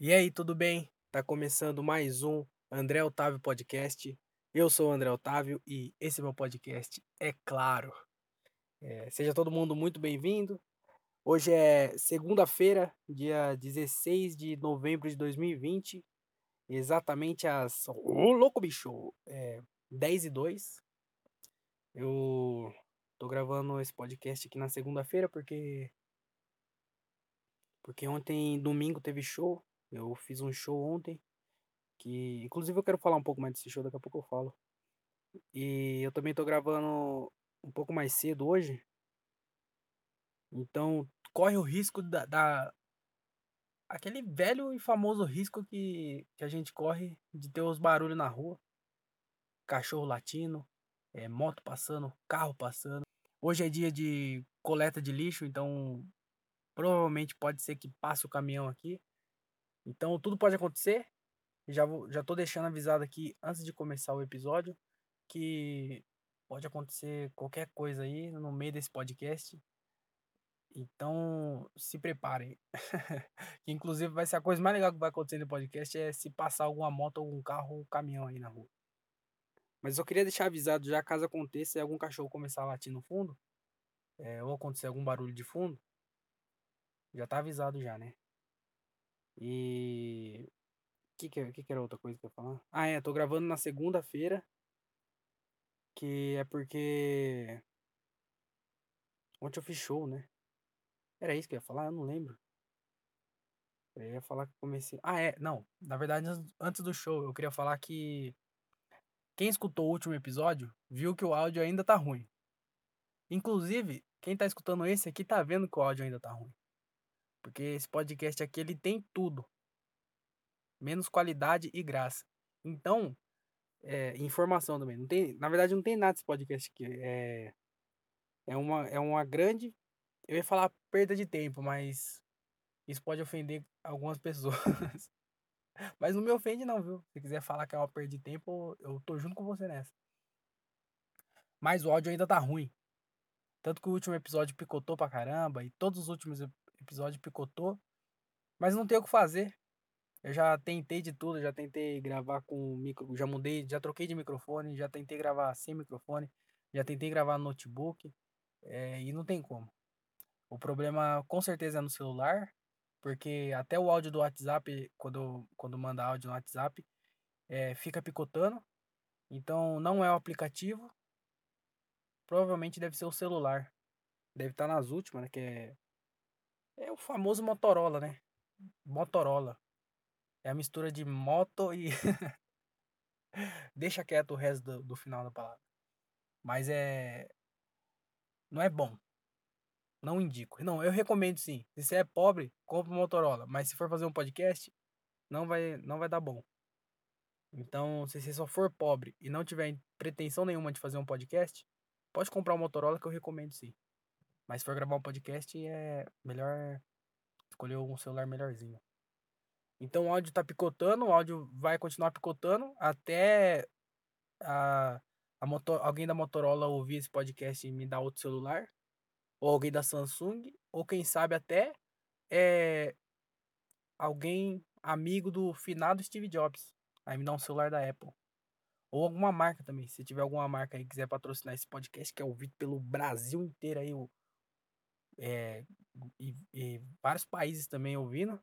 E aí, tudo bem? Tá começando mais um André Otávio Podcast. Eu sou o André Otávio e esse é meu podcast, é claro. É, seja todo mundo muito bem-vindo. Hoje é segunda-feira, dia 16 de novembro de 2020, exatamente às. Ô, louco, bicho! É, 10 e 2. Eu tô gravando esse podcast aqui na segunda-feira porque. Porque ontem, domingo, teve show eu fiz um show ontem, que inclusive eu quero falar um pouco mais desse show, daqui a pouco eu falo. E eu também tô gravando um pouco mais cedo hoje. Então, corre o risco da, da aquele velho e famoso risco que, que a gente corre de ter os barulhos na rua. Cachorro latindo, é, moto passando, carro passando. Hoje é dia de coleta de lixo, então provavelmente pode ser que passe o caminhão aqui. Então tudo pode acontecer. Já vou, já tô deixando avisado aqui antes de começar o episódio que pode acontecer qualquer coisa aí no meio desse podcast. Então se preparem. que inclusive vai ser a coisa mais legal que vai acontecer no podcast é se passar alguma moto, algum carro ou caminhão aí na rua. Mas eu queria deixar avisado já caso aconteça algum cachorro começar a latir no fundo, é, ou acontecer algum barulho de fundo, já tá avisado já, né? E. O que, que, que, que era outra coisa que eu ia falar? Ah, é, tô gravando na segunda-feira. Que é porque. Ontem eu fiz show, né? Era isso que eu ia falar? Eu não lembro. Eu ia falar que comecei. Ah, é, não. Na verdade, antes do show, eu queria falar que. Quem escutou o último episódio viu que o áudio ainda tá ruim. Inclusive, quem tá escutando esse aqui tá vendo que o áudio ainda tá ruim. Porque esse podcast aqui ele tem tudo. Menos qualidade e graça. Então, é, informação também. Não tem, na verdade, não tem nada desse podcast aqui. É, é, uma, é uma grande. Eu ia falar perda de tempo, mas isso pode ofender algumas pessoas. mas não me ofende, não, viu? Se quiser falar que é uma perda de tempo, eu tô junto com você nessa. Mas o áudio ainda tá ruim. Tanto que o último episódio picotou pra caramba e todos os últimos episódio picotou. Mas não tem o que fazer. Eu já tentei de tudo, já tentei gravar com micro, já mudei, já troquei de microfone, já tentei gravar sem microfone, já tentei gravar no notebook é, e não tem como. O problema com certeza é no celular, porque até o áudio do WhatsApp, quando, quando manda áudio no WhatsApp, é, fica picotando. Então não é o aplicativo, provavelmente deve ser o celular. Deve estar nas últimas, né? Que é é o famoso Motorola, né? Motorola. É a mistura de moto e. Deixa quieto o resto do, do final da palavra. Mas é. Não é bom. Não indico. Não, eu recomendo sim. Se você é pobre, compre um Motorola. Mas se for fazer um podcast, não vai, não vai dar bom. Então, se você só for pobre e não tiver pretensão nenhuma de fazer um podcast, pode comprar um Motorola que eu recomendo sim. Mas se for gravar um podcast, é melhor escolher um celular melhorzinho. Então o áudio tá picotando, o áudio vai continuar picotando até a, a motor, alguém da Motorola ouvir esse podcast e me dar outro celular. Ou alguém da Samsung. Ou quem sabe até é, alguém amigo do finado Steve Jobs. Aí me dá um celular da Apple. Ou alguma marca também. Se tiver alguma marca aí que quiser patrocinar esse podcast, que é ouvido pelo Brasil inteiro aí, o é, e, e, vários países também ouvindo.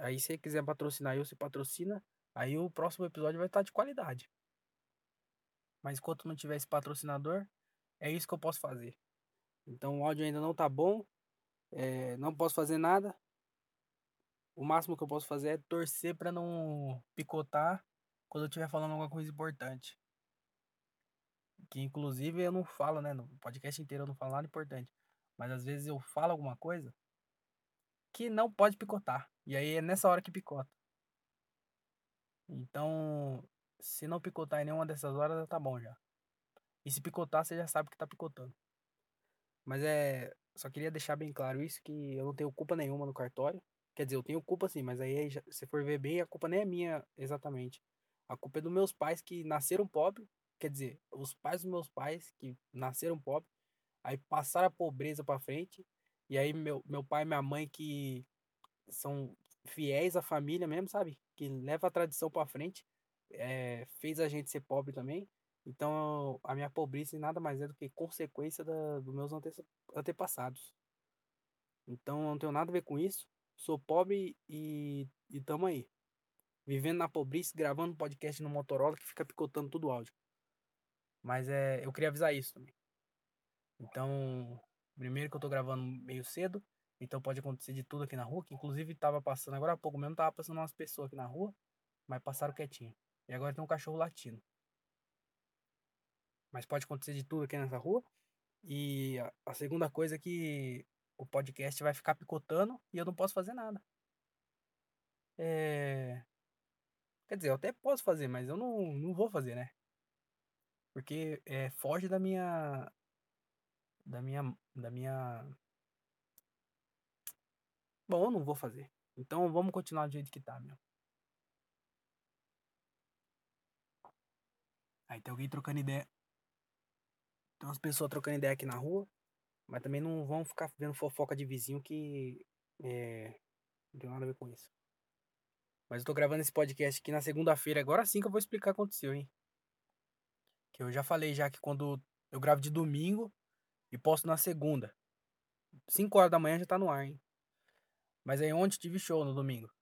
Aí, se você quiser patrocinar eu, você patrocina. Aí o próximo episódio vai estar de qualidade. Mas enquanto não tiver esse patrocinador, é isso que eu posso fazer. Então o áudio ainda não tá bom. É, não posso fazer nada. O máximo que eu posso fazer é torcer para não picotar quando eu estiver falando alguma coisa importante. Que inclusive eu não falo, né? No podcast inteiro eu não falo nada importante. Mas às vezes eu falo alguma coisa que não pode picotar. E aí é nessa hora que picota. Então, se não picotar em nenhuma dessas horas, tá bom já. E se picotar, você já sabe que tá picotando. Mas é. Só queria deixar bem claro isso, que eu não tenho culpa nenhuma no cartório. Quer dizer, eu tenho culpa sim, mas aí, se for ver bem, a culpa nem é minha exatamente. A culpa é dos meus pais que nasceram pobres. Quer dizer, os pais dos meus pais que nasceram pobres Aí passaram a pobreza para frente. E aí meu, meu pai e minha mãe que são fiéis à família mesmo, sabe? Que leva a tradição pra frente. É, fez a gente ser pobre também. Então, a minha pobreza nada mais é do que consequência da, dos meus ante, antepassados. Então, não tenho nada a ver com isso. Sou pobre e, e tamo aí. Vivendo na pobreza, gravando podcast no Motorola que fica picotando todo o áudio. Mas é, eu queria avisar isso também. Então, primeiro que eu tô gravando meio cedo, então pode acontecer de tudo aqui na rua, que inclusive tava passando agora há pouco mesmo, tava passando umas pessoas aqui na rua, mas passaram quietinho. E agora tem um cachorro latindo. Mas pode acontecer de tudo aqui nessa rua. E a, segunda coisa é que o podcast vai ficar picotando e eu não posso fazer nada. É... Quer dizer, eu até posso fazer, mas eu não, não vou fazer, né? Porque é, foge da minha. Da minha. Da minha. Bom, eu não vou fazer. Então vamos continuar do jeito que tá, meu. Aí tem alguém trocando ideia. Tem umas pessoas trocando ideia aqui na rua. Mas também não vão ficar vendo fofoca de vizinho que. É, não tem nada a ver com isso. Mas eu tô gravando esse podcast aqui na segunda-feira. Agora sim que eu vou explicar o que aconteceu, hein? Que eu já falei já que quando eu gravo de domingo e posto na segunda. 5 horas da manhã já tá no ar, hein? Mas aí ontem tive show no domingo.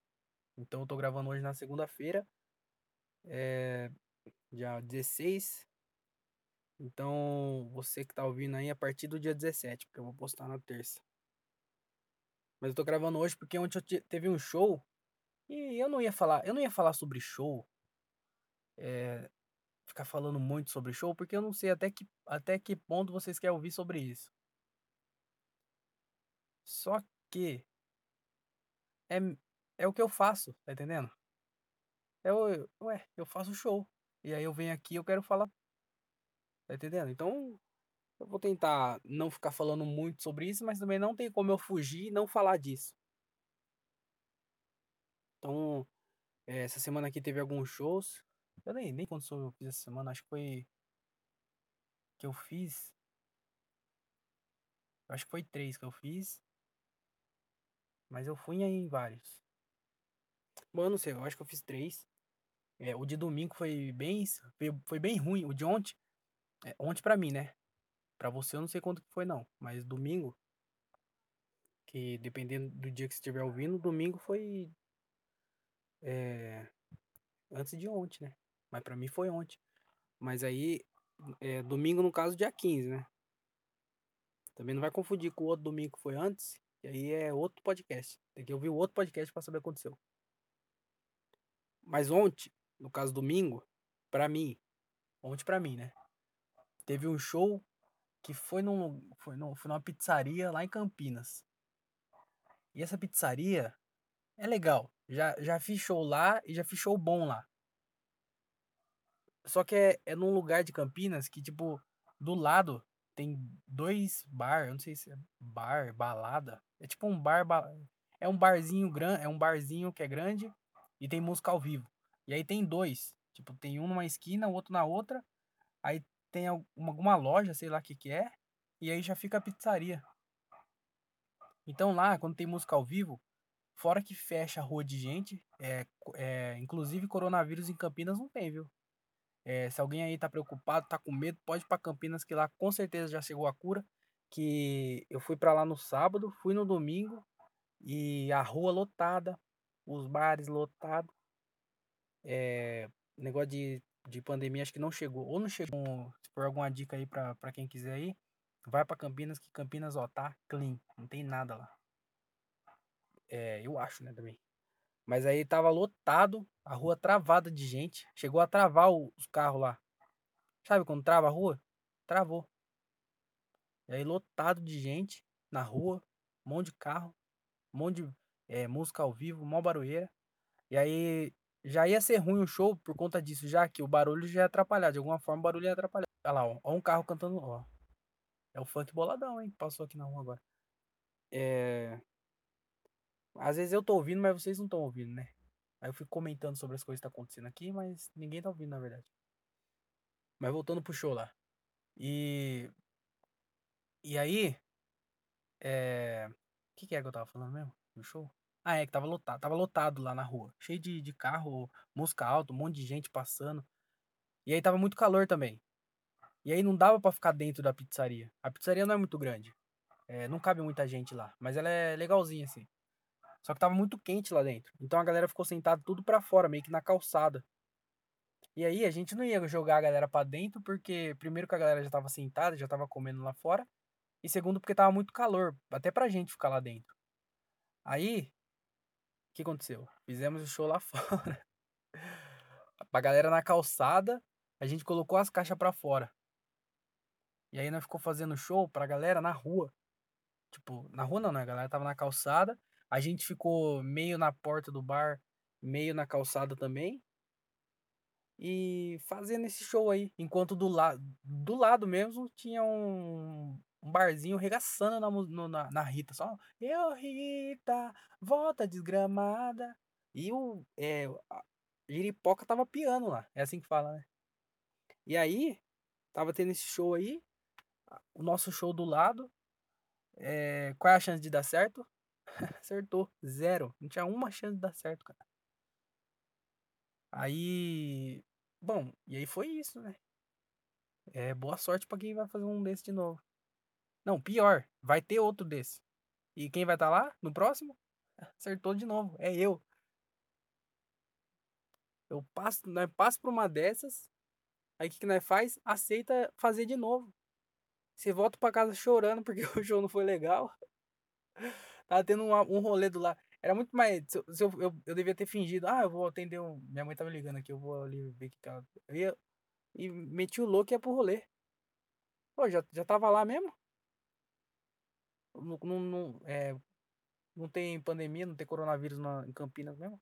Então eu tô gravando hoje na segunda-feira. É. Dia 16. Então, você que tá ouvindo aí a partir do dia 17, porque eu vou postar na terça. Mas eu tô gravando hoje porque ontem eu teve um show e eu não ia falar, eu não ia falar sobre show. É, ficar falando muito sobre show, porque eu não sei até que, até que ponto vocês querem ouvir sobre isso. Só que é, é o que eu faço, tá entendendo? Eu, ué, eu faço show. E aí eu venho aqui eu quero falar. Tá entendendo? Então, eu vou tentar não ficar falando muito sobre isso, mas também não tem como eu fugir e não falar disso. Então, eh, essa semana aqui teve alguns shows. Eu nem, nem quantos shows eu fiz essa semana, acho que foi. Que eu fiz. Acho que foi três que eu fiz. Mas eu fui em vários. Bom, eu não sei, eu acho que eu fiz três. É, o de domingo foi bem. Foi, foi bem ruim. O de ontem. É, ontem pra mim, né? Pra você eu não sei quanto que foi não. Mas domingo. Que dependendo do dia que você estiver ouvindo, domingo foi. É, antes de ontem, né? Mas pra mim foi ontem. Mas aí. É, domingo no caso dia 15, né? Também não vai confundir com o outro domingo que foi antes. E aí é outro podcast. Tem que ouvir o outro podcast pra saber o que aconteceu. Mas ontem, no caso domingo, pra mim, ontem pra mim, né? Teve um show que foi, num, foi, num, foi numa pizzaria lá em Campinas. E essa pizzaria é legal. Já, já fiz show lá e já fiz show bom lá. Só que é, é num lugar de Campinas que, tipo, do lado tem dois bar, eu não sei se é bar, balada. É tipo um bar, é um barzinho grande, é um barzinho que é grande e tem música ao vivo. E aí tem dois, tipo, tem um numa esquina, o outro na outra. Aí tem alguma loja, sei lá o que que é, e aí já fica a pizzaria. Então lá, quando tem música ao vivo, fora que fecha a rua de gente, é, é, inclusive coronavírus em Campinas não tem, viu? É, se alguém aí tá preocupado, tá com medo, pode ir pra Campinas que lá com certeza já chegou a cura. Que eu fui para lá no sábado, fui no domingo e a rua lotada, os bares lotados. É, negócio de de pandemia acho que não chegou. Ou não chegou. Se for alguma dica aí pra quem quiser ir, vai pra Campinas, que Campinas, ó, tá clean. Não tem nada lá. É, eu acho, né, também. Mas aí tava lotado, a rua travada de gente. Chegou a travar o, os carros lá. Sabe quando trava a rua? Travou. E aí lotado de gente na rua, um monte de carro, um monte de é, música ao vivo, mó barulheira. E aí já ia ser ruim o show por conta disso, já que o barulho já ia atrapalhar. De alguma forma o barulho ia atrapalhar. Olha lá, ó, ó um carro cantando, ó. É o funk boladão, hein? Passou aqui na rua agora. É. Às vezes eu tô ouvindo, mas vocês não estão ouvindo, né? Aí eu fico comentando sobre as coisas que tá acontecendo aqui, mas ninguém tá ouvindo, na verdade. Mas voltando pro show lá. E. E aí. É. O que, que é que eu tava falando mesmo? No show? Ah, é que estava lotado, estava lotado lá na rua, cheio de de carro, música alta, um monte de gente passando. E aí estava muito calor também. E aí não dava pra ficar dentro da pizzaria. A pizzaria não é muito grande. Eh, não cabe muita gente lá, mas ela é legalzinha, assim. Só que estava muito quente lá dentro. Então a galera ficou sentada tudo pra fora, meio que na calçada. E aí a gente não ia jogar a galera pra dentro, porque primeiro que a galera já estava sentada, já estava comendo lá fora. E segundo porque estava muito calor, até pra gente ficar lá dentro. Aí, o que aconteceu? Fizemos o show lá fora. Pra galera na calçada, a gente colocou as caixas pra fora. E aí nós ficou fazendo show pra galera na rua. Tipo, na rua não, né? A galera estava na calçada. A gente ficou meio na porta do bar, meio na calçada também. E fazendo esse show aí. Enquanto do, la do lado mesmo tinha um, barzinho regaçando na, no, na, na Rita. Só. Eu, Rita, volta desgramada. E o. É, a Giripoca tava piano lá. É assim que fala, né? E aí, tava tendo esse show aí. O nosso show do lado. É, qual é a chance de dar certo? Acertou. Zero. Não tinha uma chance de dar certo, cara. Aí. Bom, e aí foi isso, né? É boa sorte pra quem vai fazer um desse de novo. Não, pior, vai ter outro desse. E quem vai estar tá lá no próximo? Acertou de novo, é eu. Eu passo, nós passo por uma dessas. Aí o que, que nós faz? Aceita fazer de novo. Você volta pra casa chorando porque o show não foi legal. Tava tendo um, um rolê do lado. Era muito mais. Se eu, se eu, eu, eu, devia ter fingido. Ah, eu vou atender. Um... Minha mãe tava ligando aqui, eu vou ali ver que ela. Eu ia, e meti o louco e ia pro rolê. Pô, já, já tava lá mesmo? Não, não, não, é, não tem pandemia, não tem coronavírus na, em Campinas mesmo?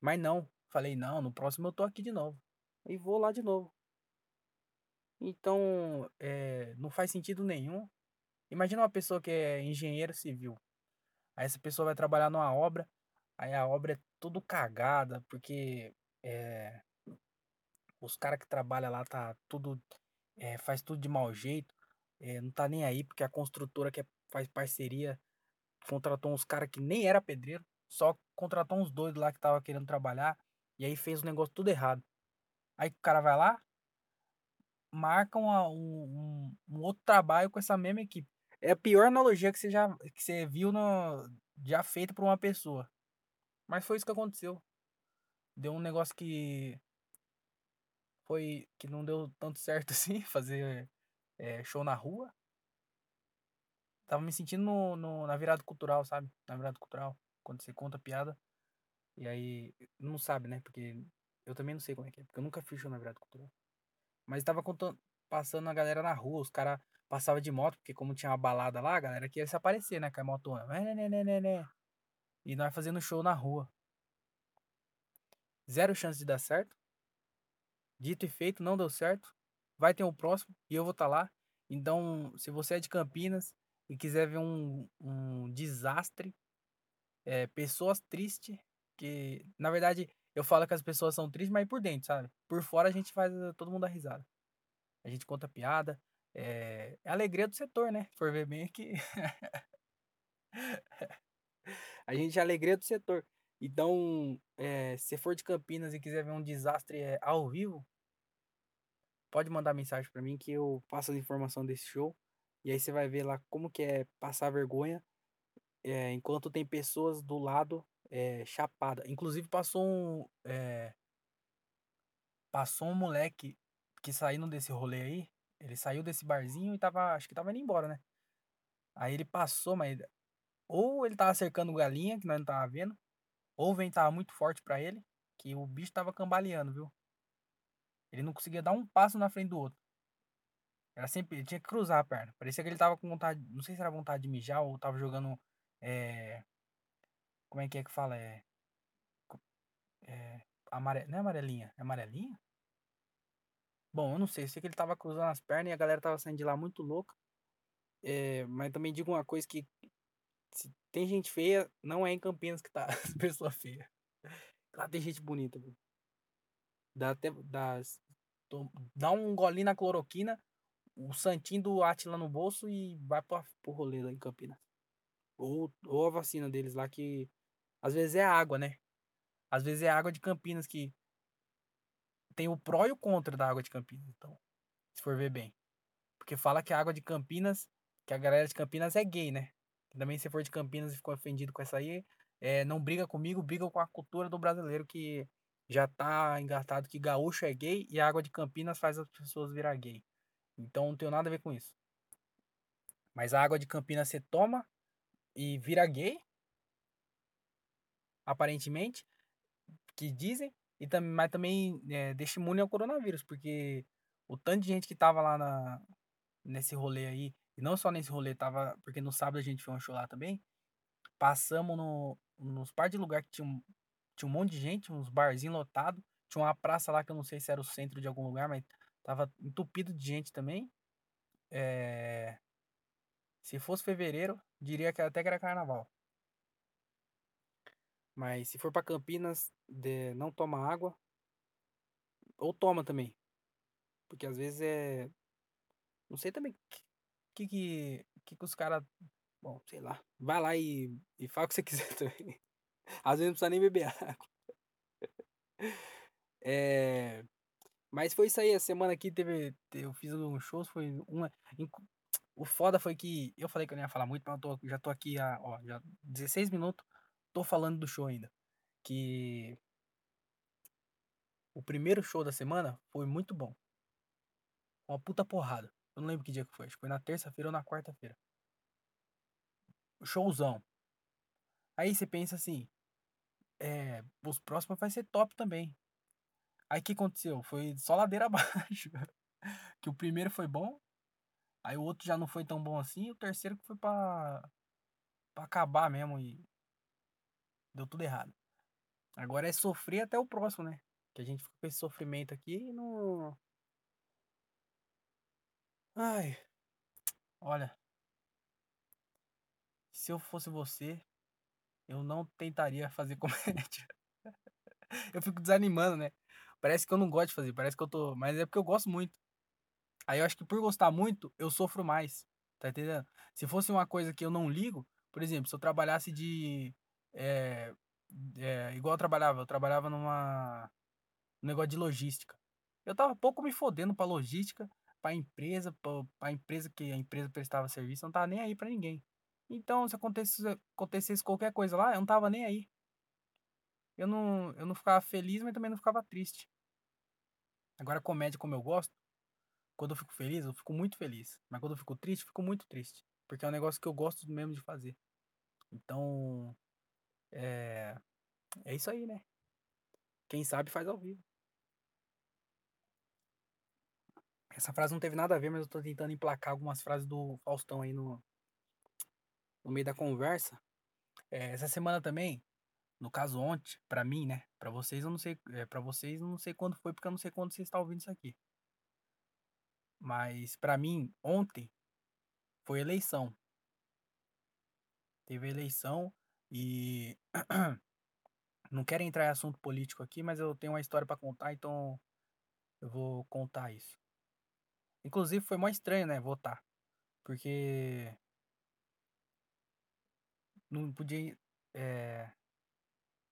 Mas não. Falei, não, no próximo eu tô aqui de novo. E vou lá de novo. Então, é, não faz sentido nenhum. Imagina uma pessoa que é engenheiro civil. Aí essa pessoa vai trabalhar numa obra, aí a obra é tudo cagada, porque é, os caras que trabalham lá tá tudo. É, faz tudo de mau jeito. É, não tá nem aí, porque a construtora que faz parceria contratou uns caras que nem era pedreiro, só contratou uns doidos lá que tava querendo trabalhar, e aí fez o negócio tudo errado. Aí o cara vai lá, marca um, um, outro trabalho com essa mesma equipe. É a pior analogia que você já que você viu no, já feita por uma pessoa. Mas foi isso que aconteceu. Deu um negócio que foi que não deu tanto certo assim, fazer é, show na rua. Tava me sentindo no, no, na virada cultural, sabe? Na virada cultural, quando você conta piada. E aí, não sabe, né? Porque eu também não sei como é que é, porque eu nunca fiz show na virada cultural. Mas tava contando, passando a galera na rua, os caras passava de moto, porque como tinha uma balada lá, a galera queria se aparecer, né? Com a motona. Né, né, né, e nós fazendo show na rua. Zero chance de dar certo. Dito e feito, não deu certo. Vai ter o um próximo e eu vou estar tá lá. Então, se você é de Campinas e quiser ver um, um desastre, é, pessoas tristes, que na verdade eu falo que as pessoas são tristes, mas por dentro, sabe? Por fora a gente faz todo mundo dar risada. A gente conta piada. É, é a alegria do setor, né? For ver bem aqui. a gente é a alegria do setor. Então, é, se for de Campinas e quiser ver um desastre é, ao vivo, pode mandar mensagem para mim que eu passo a informação desse show. E aí você vai ver lá como que é passar vergonha é, enquanto tem pessoas do lado é, chapada. Inclusive passou um. É, passou um moleque que saindo desse rolê aí. Ele saiu desse barzinho e tava. Acho que tava indo embora, né? Aí ele passou, mas. Ou ele tava cercando galinha, que nós não tava vendo. Ou o vento tava muito forte para ele. Que o bicho tava cambaleando, viu? Ele não conseguia dar um passo na frente do outro. Era sempre. Ele tinha que cruzar a perna. Parecia que ele tava com vontade. Não sei se era vontade de mijar ou tava jogando. É, como é que é que fala? É. É. Amare... Não é amarelinha? É amarelinha? Bom, eu não sei. Eu sei que ele tava cruzando as pernas e a galera tava saindo de lá muito louca. É, mas também digo uma coisa que se tem gente feia, não é em Campinas que tá pessoa feia. Lá tem gente bonita, viu? Dá até. Dá, dá um golinho na cloroquina, o santinho do Atila no bolso e vai pro, pro rolê lá em Campinas. Ou, ou a vacina deles lá que Às vezes é água, né? Às vezes é água de Campinas que tem o pró e o contra da água de Campinas, então, se for ver bem. Porque fala que a água de Campinas, que a galera de Campinas é gay, né? Também se for de Campinas e ficou ofendido com essa aí, é, não briga comigo, briga com a cultura do brasileiro que já tá engatado que gaúcho é gay e a água de Campinas faz as pessoas virar gay. Então não tenho nada a ver com isso. Mas a água de Campinas você toma e vira gay, aparentemente, que dizem, e tam, mas também é, deixa imune ao coronavírus, porque o tanto de gente que tava lá na, nesse rolê aí, e não só nesse rolê, tava, porque no sábado a gente foi um show lá também, passamos no, nos par de lugar que tinha um, tinha um monte de gente, uns barzinhos lotados, tinha uma praça lá que eu não sei se era o centro de algum lugar, mas tava entupido de gente também. É... Se fosse fevereiro, diria que até que era carnaval. Mas se for para Campinas, de, não toma água. Ou toma também. Porque às vezes é. Não sei também que que, que, que os caras. Bom, sei lá. Vai lá e, e fala o que você quiser também. Às vezes não precisa nem beber água. É. Mas foi isso aí, a semana aqui teve. Eu fiz um show, foi uma. O foda foi que. Eu falei que eu não ia falar muito, mas eu tô, já tô aqui há ó, já 16 minutos tô falando do show ainda. Que o primeiro show da semana foi muito bom. Uma puta porrada. Eu não lembro que dia que foi. Acho que foi na terça-feira ou na quarta-feira. Showzão. Aí você pensa assim. É, os próximos vai ser top também. Aí o que aconteceu? Foi só ladeira abaixo. que o primeiro foi bom. Aí o outro já não foi tão bom assim. O terceiro que foi pra, pra acabar mesmo. E Deu tudo errado. Agora é sofrer até o próximo, né? Que a gente fica com esse sofrimento aqui e não. Ai. Olha. Se eu fosse você, eu não tentaria fazer comédia. eu fico desanimando, né? Parece que eu não gosto de fazer, parece que eu tô. Mas é porque eu gosto muito. Aí eu acho que por gostar muito, eu sofro mais. Tá entendendo? Se fosse uma coisa que eu não ligo, por exemplo, se eu trabalhasse de é, é, igual eu trabalhava, eu trabalhava numa um negócio de logística. Eu tava pouco me fodendo pra logística, pra empresa, pra, pra empresa que a empresa prestava serviço, não tava nem aí pra ninguém. Então, se acontecesse, acontecesse qualquer coisa lá, eu não tava nem aí. Eu não, eu não ficava feliz, mas também não ficava triste. Agora, comédia, como eu gosto, quando eu fico feliz, eu fico muito feliz. Mas quando eu fico triste, eu fico muito triste. Porque é um negócio que eu gosto mesmo de fazer. Então, é, é isso aí, né? Quem sabe faz ao vivo. Essa frase não teve nada a ver, mas eu tô tentando emplacar algumas frases do Faustão aí no, no meio da conversa. É, essa semana também, no caso ontem, para mim, né? Para vocês eu não sei, é, para vocês eu não sei quando foi, porque eu não sei quando vocês estão ouvindo isso aqui. Mas para mim, ontem foi eleição. Teve eleição e não quero entrar em assunto político aqui, mas eu tenho uma história para contar, então eu vou contar isso. Inclusive foi mais estranho, né, votar. Porque não podia é,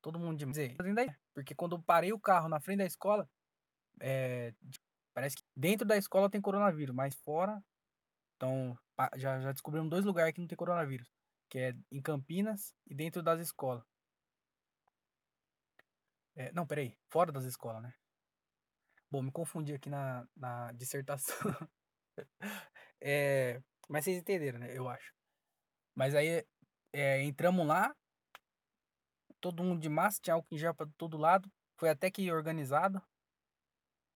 todo mundo dizer, porque quando eu parei o carro na frente da escola, é, parece que dentro da escola tem coronavírus, mas fora, então já, já descobrimos dois lugares que não tem coronavírus que é em Campinas e dentro das escolas. É, não, peraí, fora das escolas, né? Bom, me confundi aqui na, na dissertação. é, mas vocês entenderam, né? Eu acho. Mas aí é, entramos lá, todo mundo de massa, tinha álcool em gel pra todo lado. Foi até que organizado.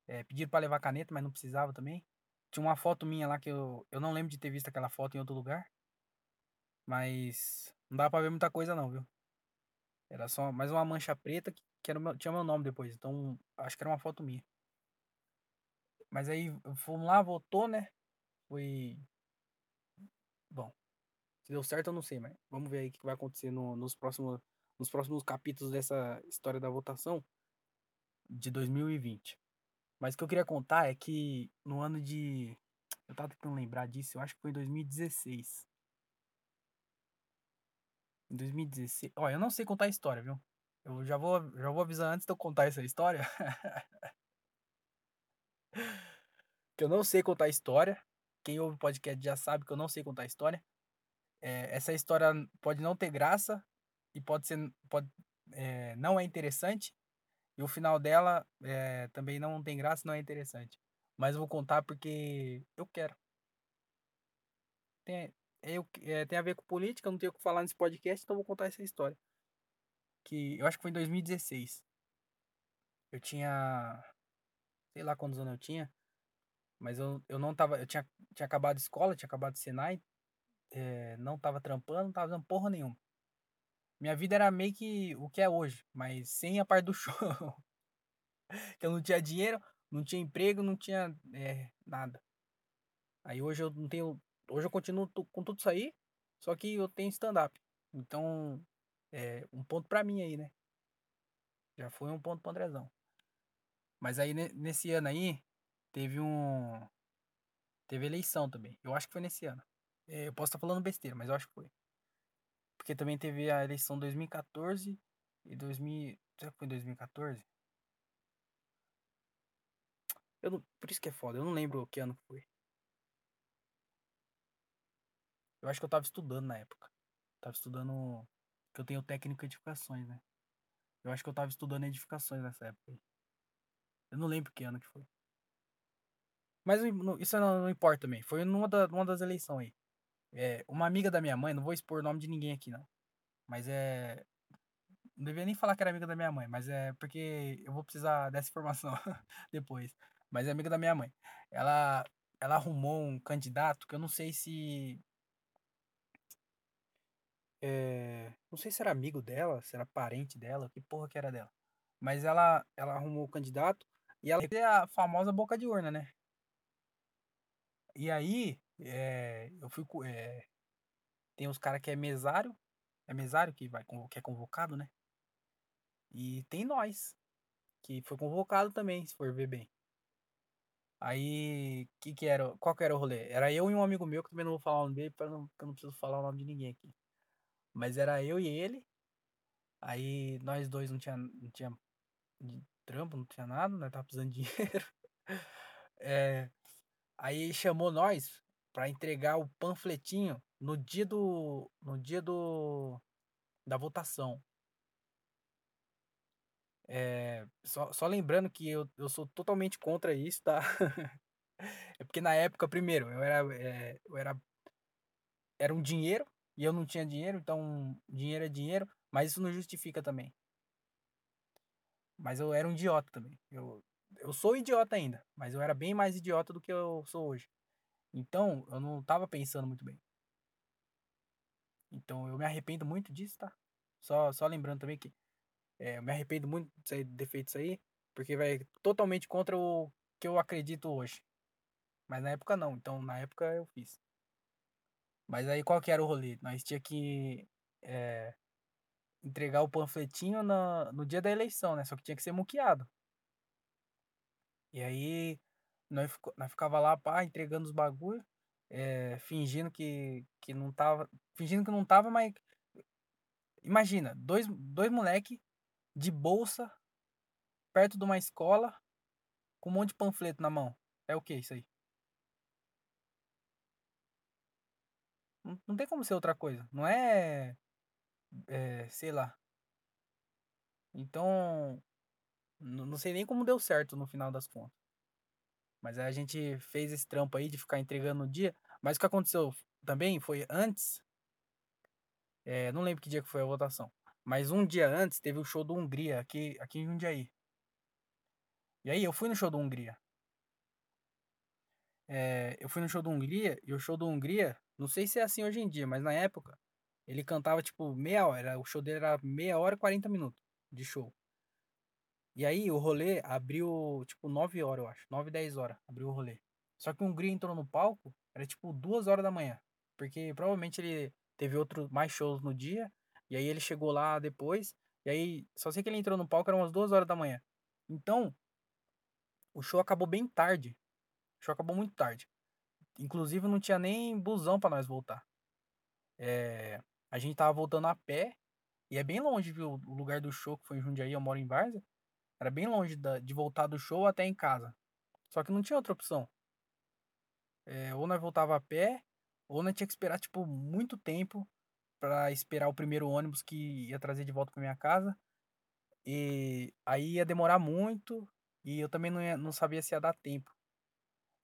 É, pediram pra levar caneta, mas não precisava também. Tinha uma foto minha lá que eu, eu não lembro de ter visto aquela foto em outro lugar. Mas não dava pra ver muita coisa não, viu? Era só mais uma mancha preta que, que era meu, tinha meu nome depois. Então, acho que era uma foto minha. Mas aí fomos lá, voltou, né? Foi. Bom. Se deu certo, eu não sei, mas vamos ver aí o que vai acontecer no, nos, próximos, nos próximos capítulos dessa história da votação de 2020. Mas o que eu queria contar é que no ano de. Eu tava tentando lembrar disso, eu acho que foi em 2016. Em 2016. Ó, eu não sei contar a história, viu? Eu já vou, já vou avisar antes de eu contar essa história. que eu não sei contar história. Quem ouve o podcast já sabe que eu não sei contar história. É, essa história pode não ter graça e pode ser. Pode, é, não é interessante. E o final dela é, também não tem graça, não é interessante. Mas eu vou contar porque eu quero. Tem, eu, é, tem a ver com política, eu não tenho o que falar nesse podcast, então vou contar essa história. Que eu acho que foi em 2016. Eu tinha. Sei lá quantos anos eu tinha. Mas eu, eu não tava. Eu tinha, tinha acabado escola, tinha acabado Senai. É, não tava trampando, não tava fazendo porra nenhuma. Minha vida era meio que o que é hoje, mas sem a parte do show. que eu não tinha dinheiro, não tinha emprego, não tinha é, nada. Aí hoje eu não tenho. Hoje eu continuo com tudo isso aí, só que eu tenho stand-up. Então, é um ponto pra mim aí, né? Já foi um ponto pro Andrezão. Mas aí nesse ano aí, teve um. Teve eleição também. Eu acho que foi nesse ano. É, eu posso estar falando besteira, mas eu acho que foi. Porque também teve a eleição 2014 e 2000. Será que foi 2014? Eu não, por isso que é foda, eu não lembro que ano foi. Eu acho que eu tava estudando na época. Tava estudando. Que eu tenho técnico em edificações, né? Eu acho que eu tava estudando edificações nessa época. Eu não lembro que ano que foi. Mas isso não, não importa também. Foi numa, da, numa das eleições aí. É, uma amiga da minha mãe, não vou expor o nome de ninguém aqui, não. Mas é. Não devia nem falar que era amiga da minha mãe, mas é porque eu vou precisar dessa informação depois. Mas é amiga da minha mãe. Ela, ela arrumou um candidato que eu não sei se. É, não sei se era amigo dela, se era parente dela, que porra que era dela. Mas ela, ela arrumou o candidato e ela é a famosa boca de urna, né? E aí, é, eu fui. É, tem uns caras que é mesário. É mesário que, vai, que é convocado, né? E tem nós, que foi convocado também, se for ver bem. Aí, que que era, qual que era o rolê? Era eu e um amigo meu, que também não vou falar o nome dele, porque eu não preciso falar o nome de ninguém aqui. Mas era eu e ele. Aí nós dois não tinha, não tinha trampo, não tinha nada, nós tava precisando de dinheiro. É, aí chamou nós para entregar o panfletinho no dia do no dia do da votação. É, só, só lembrando que eu, eu sou totalmente contra isso, tá? é porque na época, primeiro, eu era, é, eu era era um dinheiro e eu não tinha dinheiro, então dinheiro é dinheiro, mas isso não justifica também. Mas eu era um idiota também. Eu, eu sou idiota ainda, mas eu era bem mais idiota do que eu sou hoje. Então, eu não tava pensando muito bem. Então, eu me arrependo muito disso, tá? Só, só lembrando também que é, eu me arrependo muito de defeitos aí, porque vai totalmente contra o que eu acredito hoje. Mas na época não, então na época eu fiz. Mas aí qual que era o rolê? Nós tinha que é, entregar o panfletinho no, no dia da eleição, né? Só que tinha que ser muqueado. E aí nós, nós ficava lá, pá, entregando os bagulho, é, fingindo que, que não tava. Fingindo que não tava, mas. Imagina, dois, dois moleque de bolsa, perto de uma escola, com um monte de panfleto na mão. É o que isso aí? Não, não tem como ser outra coisa. Não é, é sei lá. Então, não sei nem como deu certo no final das contas. Mas a gente fez esse trampo aí de ficar entregando no dia. Mas o que aconteceu também foi antes. É, não lembro que dia que foi a votação. Mas um dia antes teve o show do Hungria aqui, aqui em Jundiaí. E aí eu fui no show do Hungria. É, eu fui no show do Hungria e o show do Hungria, não sei se é assim hoje em dia, mas na época ele cantava tipo meia hora. O show dele era meia hora e 40 minutos de show. E aí o rolê abriu tipo 9 horas, eu acho. 9, 10 horas abriu o rolê. Só que o Hungria entrou no palco, era tipo 2 horas da manhã. Porque provavelmente ele teve outros mais shows no dia e aí ele chegou lá depois. E aí, só sei que ele entrou no palco, eram umas duas horas da manhã. Então, o show acabou bem tarde. O show acabou muito tarde. Inclusive, não tinha nem busão para nós voltar. É, A gente tava voltando a pé. E é bem longe, viu? O lugar do show, que foi em Jundiaí, eu moro em Várzea. Era bem longe da, de voltar do show até em casa. Só que não tinha outra opção. É, ou nós voltava a pé, ou nós tinha que esperar, tipo, muito tempo para esperar o primeiro ônibus que ia trazer de volta para minha casa. E aí ia demorar muito e eu também não, ia, não sabia se ia dar tempo.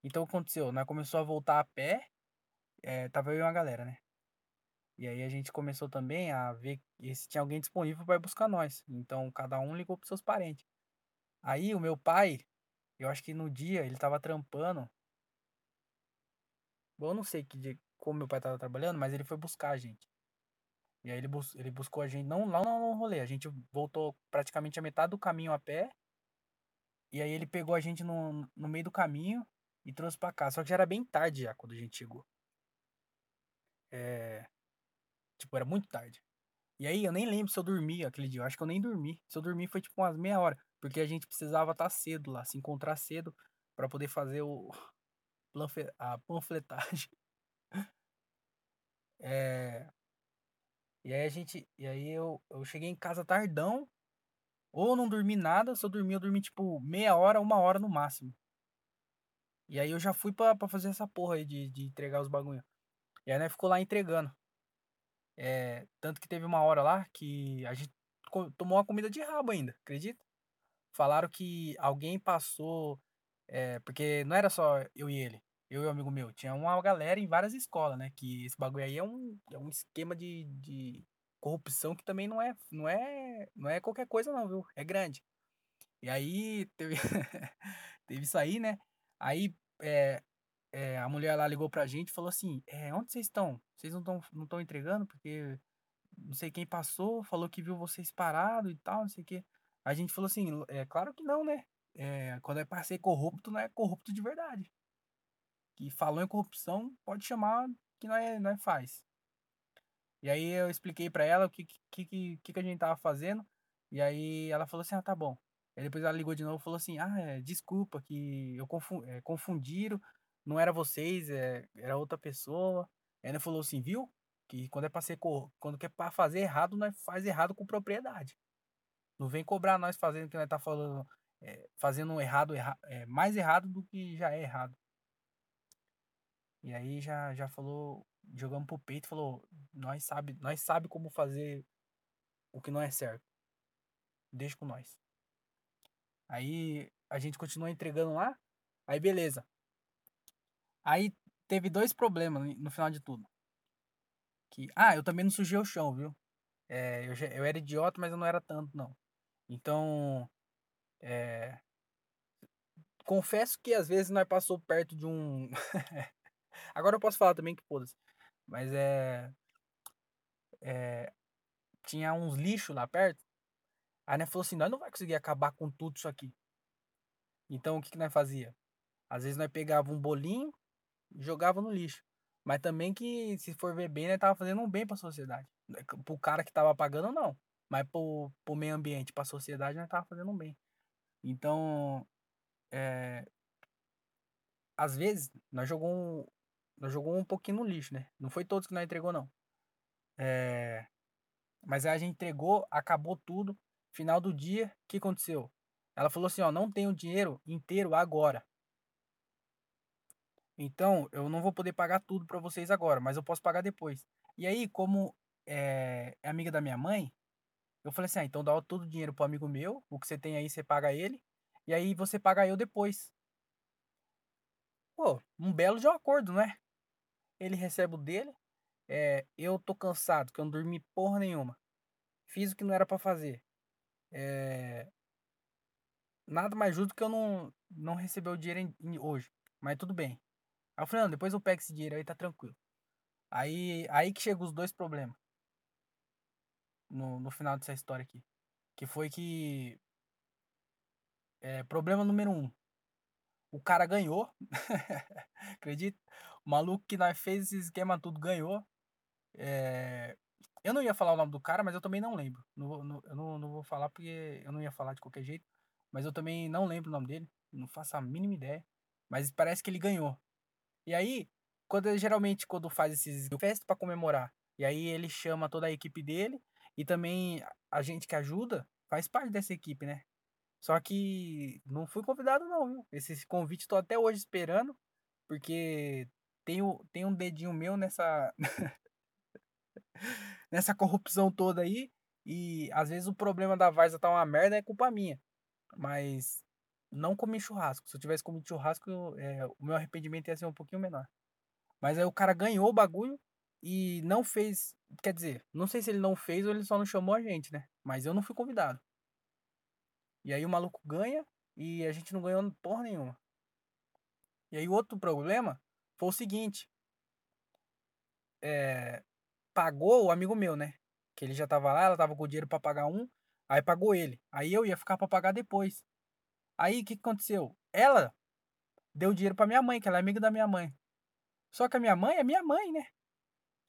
Então o que aconteceu? Nós começou a voltar a pé, é, tava eu e uma galera, né? E aí a gente começou também a ver se tinha alguém disponível para buscar nós. Então cada um ligou pros seus parentes. Aí o meu pai, eu acho que no dia ele tava trampando. Bom, eu não sei que dia, como meu pai tava trabalhando, mas ele foi buscar a gente. E aí ele, bus ele buscou a gente, não lá no rolê, a gente voltou praticamente a metade do caminho a pé. E aí ele pegou a gente no, no meio do caminho e trouxe pra cá. Só que já era bem tarde já quando a gente chegou. É. Tipo, era muito tarde. E aí eu nem lembro se eu dormi aquele dia. Eu acho que eu nem dormi. Se eu dormi foi tipo umas meia hora. Porque a gente precisava estar tá cedo lá, se encontrar cedo para poder fazer o a panfletagem. É... E aí a gente. E aí eu, eu cheguei em casa tardão. Ou não dormi nada. Se eu dormi, eu dormi tipo meia hora, uma hora no máximo. E aí eu já fui pra, fazer essa porra aí de, de entregar os bagulho. E aí né, ficou lá entregando. É, tanto que teve uma hora lá que a gente tomou uma comida de rabo ainda, acredita? Falaram que alguém passou. É, porque não era só eu e ele, eu e o amigo meu. Tinha uma galera em várias escolas, né? Que esse bagulho aí é um, é um esquema de, de corrupção que também não é, não é, não é qualquer coisa, não, viu? É grande. E aí teve, teve isso aí, né? Aí é, é, a mulher lá ligou pra gente e falou assim: é, onde vocês estão? Vocês não estão não entregando? Porque não sei quem passou, falou que viu vocês parados e tal, não sei o quê. A gente falou assim: é claro que não, né? É, quando é ser corrupto, não é corrupto de verdade. Que falou em corrupção, pode chamar que nós, é, nós faz. E aí eu expliquei para ela o que, que, que, que a gente tava fazendo. E aí ela falou assim: ah, tá bom. Aí depois ela ligou de novo e falou assim: ah, é, desculpa, que eu confu é, confundiram não era vocês, é, era outra pessoa. Ele falou assim, viu? Que quando é pra ser quando quer para fazer errado, nós faz errado com propriedade. Não vem cobrar nós fazendo que nós tá falando, é, fazendo errado, erra, é, mais errado do que já é errado. E aí já, já falou, jogamos pro peito, falou, nós sabe, nós sabe como fazer o que não é certo. Deixa com nós. Aí a gente continua entregando lá. Aí beleza. Aí teve dois problemas no final de tudo. Que, ah, eu também não sujei o chão, viu? É, eu, eu era idiota, mas eu não era tanto, não. Então, é, confesso que às vezes nós passou perto de um. Agora eu posso falar também que foda-se. Mas é, é. Tinha uns lixos lá perto. Aí nós falou assim: nós não vai conseguir acabar com tudo isso aqui. Então o que, que nós fazia? Às vezes nós pegava um bolinho, jogava no lixo. Mas também que, se for ver bem, né, tava fazendo um bem pra sociedade. Pro cara que tava pagando, não. Mas pro, pro meio ambiente, pra sociedade, nós tava fazendo um bem. Então, é, às vezes, nós jogou um, nós jogou um pouquinho no lixo, né? Não foi todos que nós entregou, não. É, mas aí a gente entregou, acabou tudo. Final do dia, o que aconteceu? Ela falou assim, ó, não tenho dinheiro inteiro agora. Então, eu não vou poder pagar tudo para vocês agora, mas eu posso pagar depois. E aí, como é, é amiga da minha mãe, eu falei assim: ah, então dá todo o dinheiro pro amigo meu, o que você tem aí você paga ele, e aí você paga eu depois. Pô, um belo de um acordo, não é? Ele recebe o dele, é, eu tô cansado, que eu não dormi porra nenhuma. Fiz o que não era para fazer. É, nada mais justo que eu não, não receber o dinheiro em, em, hoje. Mas tudo bem. Aí eu falei, não, depois eu pego esse dinheiro aí, tá tranquilo. Aí, aí que chegam os dois problemas. No, no final dessa história aqui. Que foi que. É, problema número um. O cara ganhou. Acredita? O maluco que nós fez esse esquema tudo ganhou. É, eu não ia falar o nome do cara, mas eu também não lembro. Não, não, eu não, não vou falar porque eu não ia falar de qualquer jeito. Mas eu também não lembro o nome dele. Não faço a mínima ideia. Mas parece que ele ganhou. E aí, quando geralmente quando faz esses festa para comemorar E aí ele chama toda a equipe dele e também a gente que ajuda faz parte dessa equipe, né? Só que não fui convidado não, viu? Esse convite tô até hoje esperando, porque tem, o, tem um dedinho meu nessa nessa corrupção toda aí e às vezes o problema da Varsa tá uma merda é culpa minha. Mas não comi churrasco. Se eu tivesse comido churrasco, é, o meu arrependimento ia ser um pouquinho menor. Mas aí o cara ganhou o bagulho e não fez. Quer dizer, não sei se ele não fez ou ele só não chamou a gente, né? Mas eu não fui convidado. E aí o maluco ganha e a gente não ganhou porra nenhuma. E aí o outro problema foi o seguinte. É, pagou o amigo meu, né? Que ele já tava lá, ela tava com o dinheiro para pagar um, aí pagou ele. Aí eu ia ficar para pagar depois. Aí o que, que aconteceu? Ela deu dinheiro para minha mãe, que ela é amiga da minha mãe. Só que a minha mãe é minha mãe, né?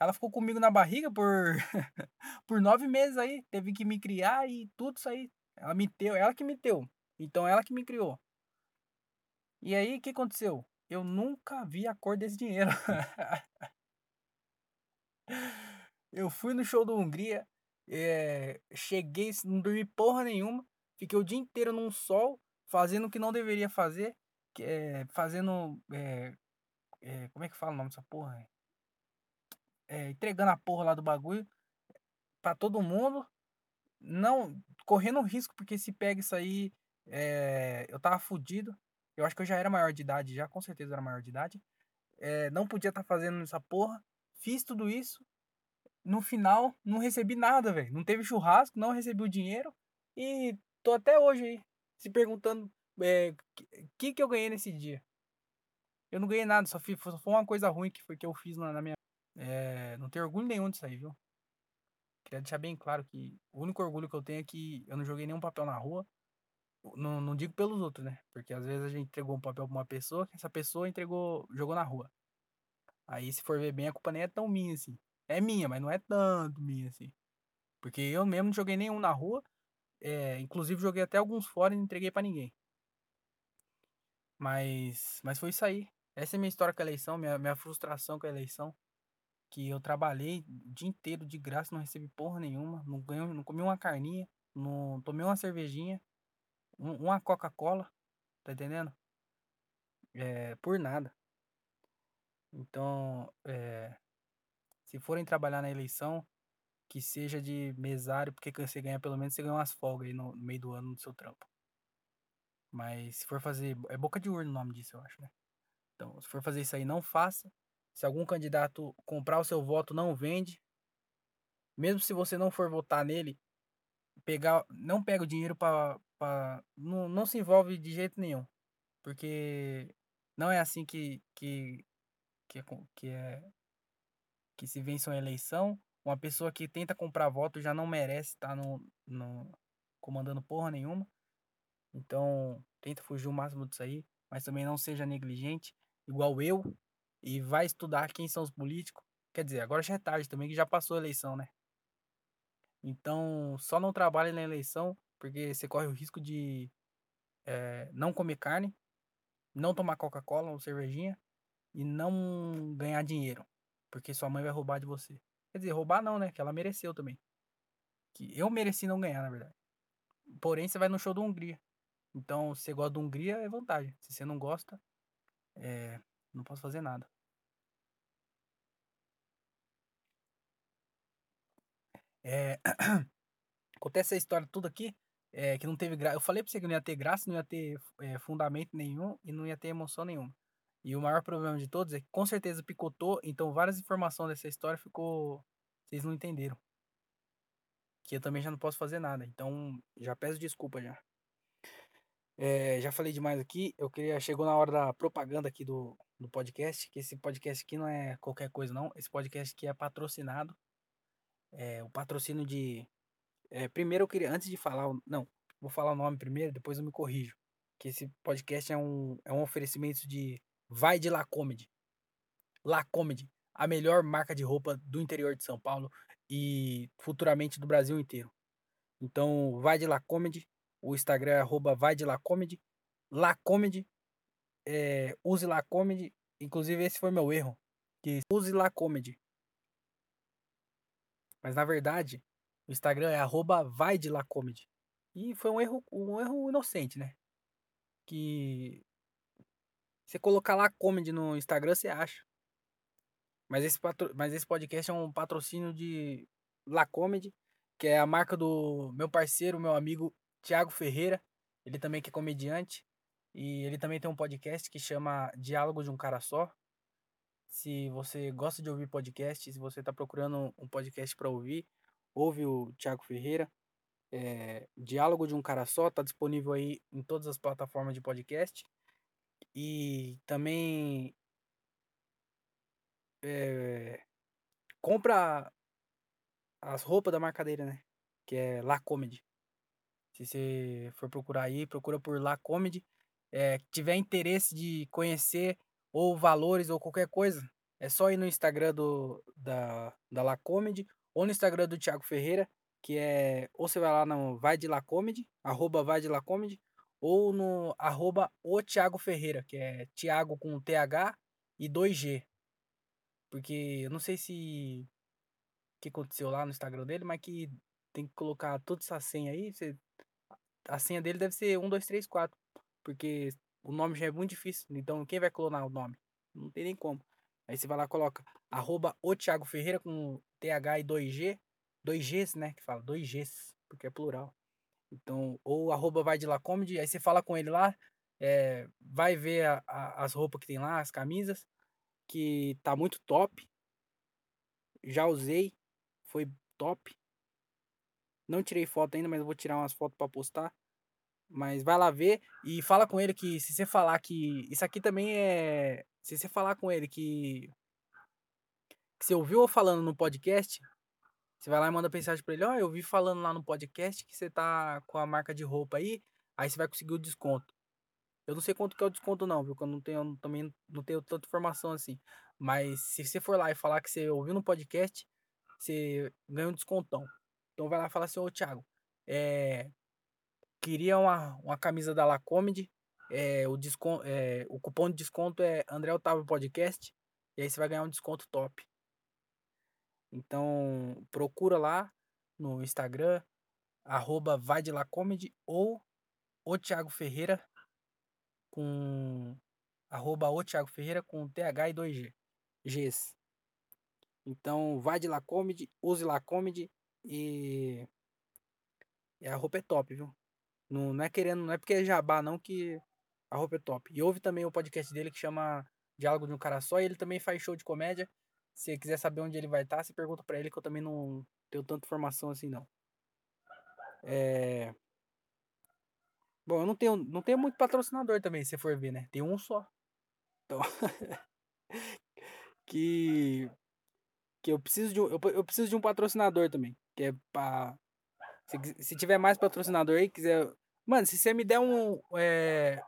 Ela ficou comigo na barriga por por nove meses aí, teve que me criar e tudo isso aí. Ela me deu, ela que me deu. Então ela que me criou. E aí o que aconteceu? Eu nunca vi a cor desse dinheiro. eu fui no show do Hungria, é, cheguei, não dormi porra nenhuma, fiquei o dia inteiro num sol, fazendo o que não deveria fazer, é, fazendo. É, como é que fala o nome dessa porra? É, entregando a porra lá do bagulho para todo mundo. Não, correndo risco, porque se pega isso aí, é, eu tava fudido. Eu acho que eu já era maior de idade, já com certeza era maior de idade. É, não podia estar tá fazendo essa porra. Fiz tudo isso. No final, não recebi nada, velho. Não teve churrasco, não recebi o dinheiro. E tô até hoje aí, se perguntando o é, que, que eu ganhei nesse dia. Eu não ganhei nada, só, fiz, só foi uma coisa ruim que foi que eu fiz na, na minha. É, não tenho orgulho nenhum disso aí, viu? Queria deixar bem claro que o único orgulho que eu tenho é que eu não joguei nenhum papel na rua. Não, não digo pelos outros, né? Porque às vezes a gente entregou um papel pra uma pessoa, que essa pessoa entregou, jogou na rua. Aí, se for ver bem, a culpa nem é tão minha assim. É minha, mas não é tanto minha assim. Porque eu mesmo não joguei nenhum na rua. É, inclusive, joguei até alguns fora e não entreguei para ninguém. Mas, mas foi isso aí. Essa é a minha história com a eleição, minha, minha frustração com a eleição. Que eu trabalhei o dia inteiro de graça, não recebi porra nenhuma. Não, ganhei, não comi uma carninha, não tomei uma cervejinha, um, uma Coca-Cola. Tá entendendo? É, por nada. Então, é, se forem trabalhar na eleição, que seja de mesário, porque você ganha pelo menos você ganha umas folgas aí no, no meio do ano no seu trampo. Mas se for fazer. É boca de urna o nome disso, eu acho, né? Então, se for fazer isso aí, não faça. Se algum candidato comprar o seu voto, não vende. Mesmo se você não for votar nele, pegar, não pega o dinheiro para. Não, não se envolve de jeito nenhum. Porque não é assim que, que, que, é, que, é, que se vence uma eleição. Uma pessoa que tenta comprar voto já não merece estar no, no comandando porra nenhuma. Então, tenta fugir o máximo disso aí, mas também não seja negligente, igual eu, e vai estudar quem são os políticos. Quer dizer, agora já é tarde também, que já passou a eleição, né? Então, só não trabalhe na eleição, porque você corre o risco de é, não comer carne, não tomar Coca-Cola ou cervejinha e não ganhar dinheiro, porque sua mãe vai roubar de você. Quer dizer, roubar não, né? Que ela mereceu também. Que eu mereci não ganhar, na verdade. Porém, você vai no show do Hungria. Então, se você gosta do Hungria, é vantagem. Se você não gosta, é, não posso fazer nada. É, acontece essa história tudo aqui, é, que não teve graça. Eu falei pra você que não ia ter graça, não ia ter é, fundamento nenhum e não ia ter emoção nenhuma. E o maior problema de todos é que com certeza picotou, então várias informações dessa história ficou. Vocês não entenderam. Que eu também já não posso fazer nada. Então, já peço desculpa já. É, já falei demais aqui. Eu queria. Chegou na hora da propaganda aqui do, do podcast. Que esse podcast aqui não é qualquer coisa, não. Esse podcast aqui é patrocinado. É, o patrocínio de. É, primeiro eu queria. Antes de falar. Não, vou falar o nome primeiro, depois eu me corrijo. Que esse podcast é um, é um oferecimento de Vai de La Comedy. La Comedy, a melhor marca de roupa do interior de São Paulo e futuramente do Brasil inteiro. Então, vai de La Comedy. O Instagram é arroba vai de La Comedy. La Comedy. É, use La Comedy. Inclusive, esse foi meu erro. Que use La Comedy. Mas na verdade, o Instagram é arroba vai de lá comedy. E foi um erro, um erro inocente, né? Que você colocar lá comedy no Instagram, você acha. Mas esse, patro... Mas esse podcast é um patrocínio de La Comedy, que é a marca do meu parceiro, meu amigo Tiago Ferreira. Ele também que é comediante. E ele também tem um podcast que chama Diálogo de um Cara Só. Se você gosta de ouvir podcast, se você está procurando um podcast para ouvir, ouve o Tiago Ferreira. É, Diálogo de um Cara Só está disponível aí em todas as plataformas de podcast. E também é, compra as roupas da marca dele, né? Que é La Comedy. Se você for procurar aí, procura por La Comedy. É, tiver interesse de conhecer ou valores ou qualquer coisa, é só ir no Instagram do, da, da La Comedy ou no Instagram do Thiago Ferreira, que é. Ou você vai lá no Vai de La Comedy, arroba Vai de La Comedy, ou no arroba o Thiago Ferreira, que é Thiago com TH e 2G. Porque eu não sei se que aconteceu lá no Instagram dele, mas que tem que colocar toda essa senha aí. Você, a senha dele deve ser 1, 2, 3, 4. Porque o nome já é muito difícil. Então quem vai clonar o nome? Não tem nem como. Aí você vai lá coloca arroba o Thiago Ferreira com TH e 2G. 2Gs, né? Que fala 2Gs, porque é plural. Então, ou arroba vai de lá comedy, aí você fala com ele lá, é, vai ver a, a, as roupas que tem lá, as camisas, que tá muito top. Já usei, foi top. Não tirei foto ainda, mas vou tirar umas fotos para postar. Mas vai lá ver e fala com ele que se você falar que isso aqui também é, se você falar com ele que que você ouviu eu falando no podcast, você vai lá e manda mensagem para ele, ó, oh, eu vi falando lá no podcast que você tá com a marca de roupa aí, aí você vai conseguir o desconto. Eu não sei quanto que é o desconto não, viu? Porque eu não tenho, também não tenho tanta informação assim. Mas se você for lá e falar que você ouviu no podcast, você ganha um descontão. Então vai lá e fala assim, ô Thiago, é, queria uma, uma camisa da La Comedy, é, o, desconto, é, o cupom de desconto é André Otávio Podcast, e aí você vai ganhar um desconto top. Então procura lá no Instagram, arroba vai de La Comedy ou o Thiago Ferreira com arroba o Thiago Ferreira com TH e 2G. Gs. Então vai de La Comedy, use La Comedy e... e a roupa é top, viu? Não, não é querendo, não é porque é jabá não que a roupa é top. E ouve também o podcast dele que chama Diálogo de um Cara Só e ele também faz show de comédia. Se quiser saber onde ele vai estar, você pergunta para ele que eu também não tenho tanta informação assim não. É... Bom, eu não tenho, não tenho muito patrocinador também, se for ver, né? Tem um só. Então, que que eu preciso de um, eu, eu preciso de um patrocinador também, que é para se, se tiver mais patrocinador aí, quiser, mano, se você me der um é,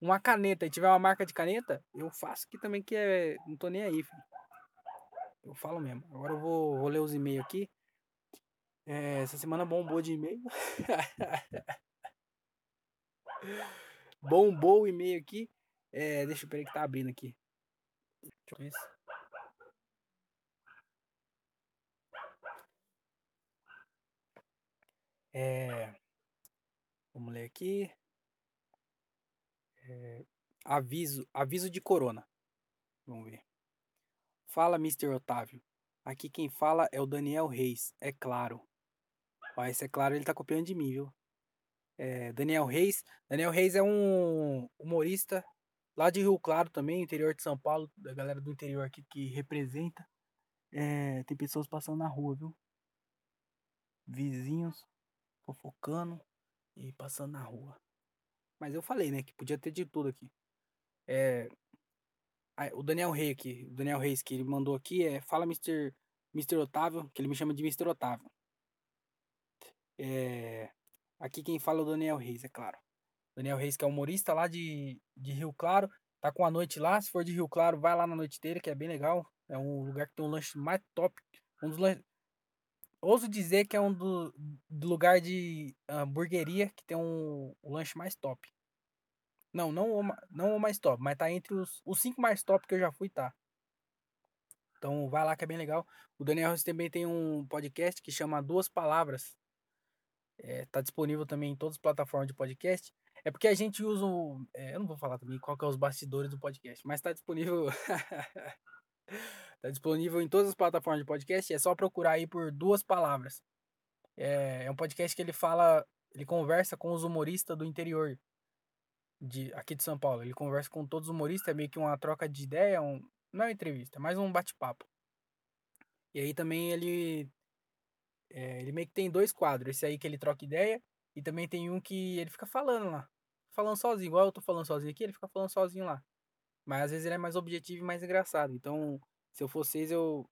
uma caneta e tiver uma marca de caneta, eu faço aqui também que é, não tô nem aí, filho. Eu falo mesmo. Agora eu vou, vou ler os e-mails aqui. É, essa semana bombou de e-mail. bombou o e-mail aqui. É, deixa eu ver que tá abrindo aqui. Deixa eu ver É, vamos ler aqui. É, aviso, aviso de corona. Vamos ver. Fala, Mr. Otávio. Aqui quem fala é o Daniel Reis, é claro. Ó, esse é claro, ele tá copiando de mim, viu? É, Daniel Reis. Daniel Reis é um humorista lá de Rio Claro também, interior de São Paulo, da galera do interior aqui que representa. É, tem pessoas passando na rua, viu? Vizinhos fofocando e passando na rua. Mas eu falei, né, que podia ter de tudo aqui. É, o Daniel Reis aqui, o Daniel Reis que ele mandou aqui é fala Mr. Mr. Otávio, que ele me chama de Mr. Otávio. É, aqui quem fala é o Daniel Reis, é claro. Daniel Reis que é humorista lá de, de Rio Claro, tá com a noite lá, se for de Rio Claro, vai lá na noite dele, que é bem legal. É um lugar que tem um lanche mais top, um dos lanches, ouso dizer que é um do, do lugar de hamburgueria que tem um, o lanche mais top. Não, não o, não o mais top, mas tá entre os, os cinco mais top que eu já fui, tá. Então vai lá que é bem legal. O Daniel Reis também tem um podcast que chama Duas Palavras. É, tá disponível também em todas as plataformas de podcast. É porque a gente usa. Um, é, eu não vou falar também qual que é os bastidores do podcast, mas tá disponível. tá disponível em todas as plataformas de podcast. É só procurar aí por duas palavras. É, é um podcast que ele fala. Ele conversa com os humoristas do interior de aqui de São Paulo. Ele conversa com todos os humoristas, é meio que uma troca de ideia, um, não é uma entrevista, é mais um bate-papo. E aí também ele é, ele meio que tem dois quadros, esse aí que ele troca ideia e também tem um que ele fica falando lá, falando sozinho, igual eu tô falando sozinho aqui, ele fica falando sozinho lá. Mas às vezes ele é mais objetivo e mais engraçado. Então, se eu fosse vocês, eu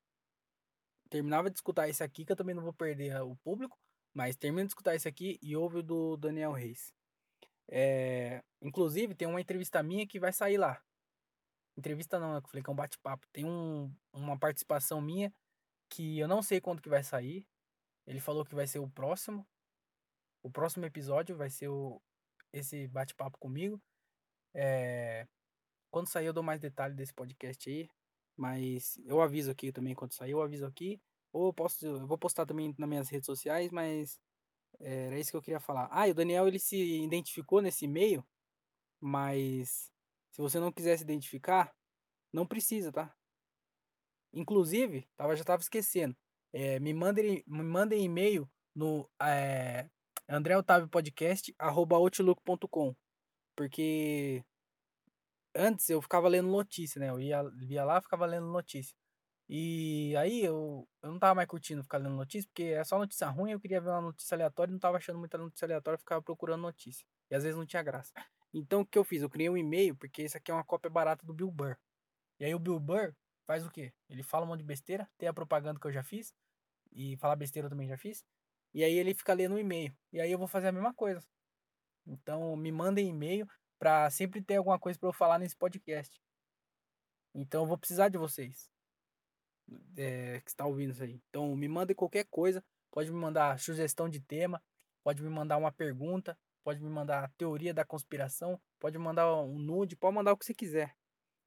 terminava de escutar esse aqui, que eu também não vou perder o público, mas termina de escutar esse aqui e ouve o do Daniel Reis. É, inclusive, tem uma entrevista minha que vai sair lá. Entrevista não, eu falei que é um bate-papo. Tem um, uma participação minha que eu não sei quando que vai sair. Ele falou que vai ser o próximo. O próximo episódio vai ser o, esse bate-papo comigo. É, quando sair eu dou mais detalhes desse podcast aí. Mas eu aviso aqui também quando sair, eu aviso aqui. Ou eu, posso, eu vou postar também nas minhas redes sociais, mas era isso que eu queria falar. Ah, e o Daniel ele se identificou nesse e-mail, mas se você não quiser se identificar, não precisa, tá? Inclusive, tava, já tava esquecendo. É, me mandem me mandem e-mail no é, andreotaviopodcast.outlook.com Porque antes eu ficava lendo notícia, né? Eu ia, via lá ficava lendo notícia. E aí eu, eu não tava mais curtindo ficar lendo notícia, porque é só notícia ruim, eu queria ver uma notícia aleatória não tava achando muita notícia aleatória, ficava procurando notícia. E às vezes não tinha graça. Então o que eu fiz? Eu criei um e-mail, porque esse aqui é uma cópia barata do Bill Burr. E aí o Bill Burr faz o quê? Ele fala um monte de besteira, tem a propaganda que eu já fiz, e falar besteira eu também já fiz. E aí ele fica lendo um e-mail. E aí eu vou fazer a mesma coisa. Então me mandem e-mail para sempre ter alguma coisa para eu falar nesse podcast. Então eu vou precisar de vocês é, que está ouvindo isso aí. Então me mande qualquer coisa, pode me mandar sugestão de tema, pode me mandar uma pergunta, pode me mandar teoria da conspiração, pode me mandar um nude, pode mandar o que você quiser.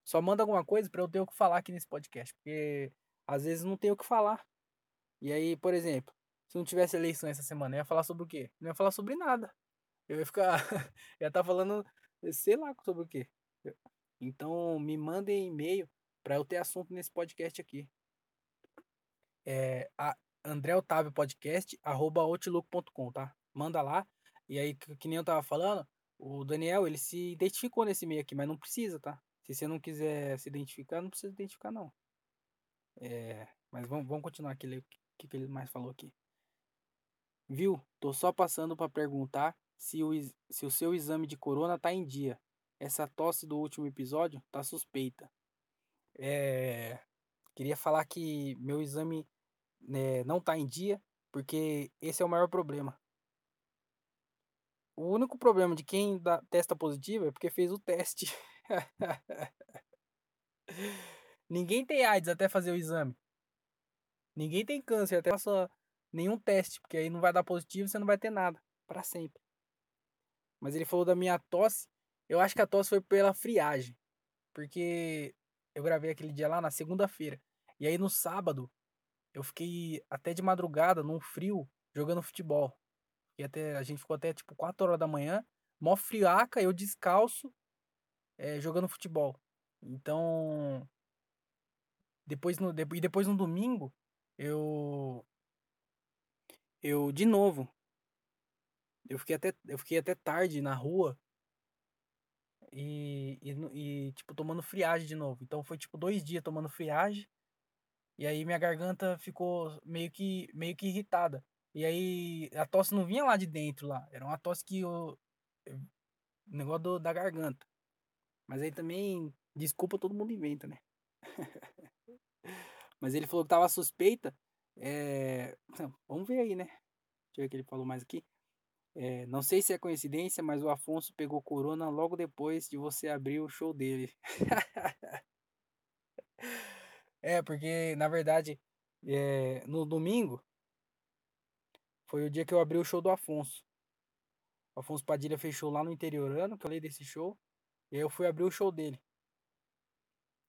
Só manda alguma coisa para eu ter o que falar aqui nesse podcast, porque às vezes não tenho o que falar. E aí, por exemplo, se não tivesse eleição essa semana, eu ia falar sobre o quê? Não ia falar sobre nada. Eu ia ficar. ia estar tá falando, sei lá sobre o quê. Então, me mandem e-mail para eu ter assunto nesse podcast aqui é, a André Otávio Podcast, arroba outlook.com, tá? Manda lá. E aí, que, nem eu tava falando, o Daniel, ele se identificou nesse meio aqui, mas não precisa, tá? Se você não quiser se identificar, não precisa identificar, não. É, mas vamos, vamos continuar aqui, o que, que ele mais falou aqui. Viu? Tô só passando para perguntar se o, se o seu exame de corona tá em dia. Essa tosse do último episódio tá suspeita. É, queria falar que meu exame né, não tá em dia, porque esse é o maior problema. O único problema de quem dá, testa positivo é porque fez o teste. Ninguém tem AIDS até fazer o exame. Ninguém tem câncer até fazer nenhum teste, porque aí não vai dar positivo, você não vai ter nada para sempre. Mas ele falou da minha tosse. Eu acho que a tosse foi pela friagem, porque eu gravei aquele dia lá na segunda-feira. E aí no sábado eu fiquei até de madrugada, num frio, jogando futebol. E até, a gente ficou até tipo 4 horas da manhã, mó friaca, eu descalço, é, jogando futebol. Então, depois no, e depois no domingo, eu eu de novo eu fiquei até eu fiquei até tarde na rua e, e, e tipo tomando friagem de novo então foi tipo dois dias tomando friagem e aí minha garganta ficou meio que, meio que irritada. E aí a tosse não vinha lá de dentro lá. Era uma tosse que o negócio do, da garganta. Mas aí também, desculpa, todo mundo inventa, né? Mas ele falou que tava suspeita. É... Vamos ver aí, né? Deixa eu ver o que ele falou mais aqui. É, não sei se é coincidência, mas o Afonso pegou corona logo depois de você abrir o show dele. É, porque, na verdade, é, no domingo foi o dia que eu abri o show do Afonso. O Afonso Padilha fez show lá no interiorano, que eu falei desse show. E aí eu fui abrir o show dele.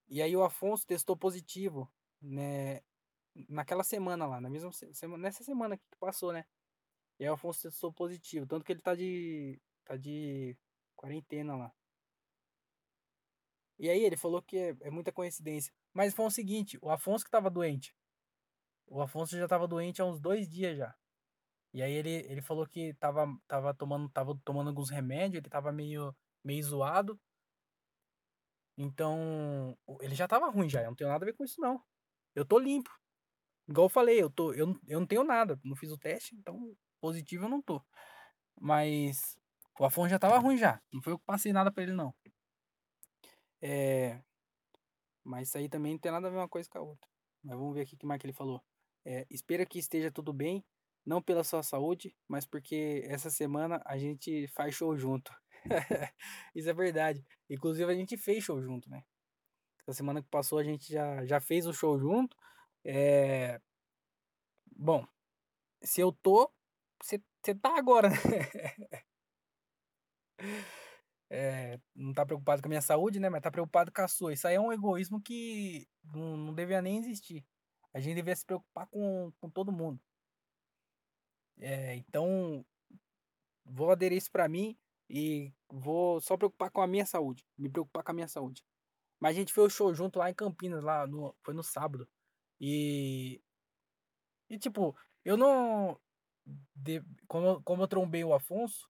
E aí o Afonso testou positivo né, naquela semana lá, na mesma semana, nessa semana que passou, né? E aí o Afonso testou positivo, tanto que ele tá de tá de quarentena lá. E aí ele falou que é, é muita coincidência. Mas foi o seguinte, o Afonso que tava doente. O Afonso já tava doente há uns dois dias já. E aí ele, ele falou que tava, tava, tomando, tava tomando alguns remédios, ele tava meio, meio zoado. Então, ele já tava ruim já, eu não tenho nada a ver com isso não. Eu tô limpo. Igual eu falei, eu, tô, eu, eu não tenho nada, não fiz o teste, então positivo eu não tô. Mas o Afonso já tava ruim já, não foi eu que passei nada pra ele não. É, mas isso aí também não tem nada a ver uma coisa com a outra. Mas vamos ver aqui o que mais que ele falou. É, espero que esteja tudo bem, não pela sua saúde, mas porque essa semana a gente faz show junto. Isso é verdade. Inclusive a gente fez show junto, né? Essa semana que passou a gente já, já fez o show junto. É... Bom, se eu tô, você tá agora, né? É, não tá preocupado com a minha saúde, né? Mas tá preocupado com a sua. Isso aí é um egoísmo que não, não devia nem existir. A gente devia se preocupar com, com todo mundo. É, então, vou aderir isso pra mim e vou só preocupar com a minha saúde. Me preocupar com a minha saúde. Mas a gente fez o show junto lá em Campinas, lá no, foi no sábado. E. E tipo, eu não. De, como, como eu trombei o Afonso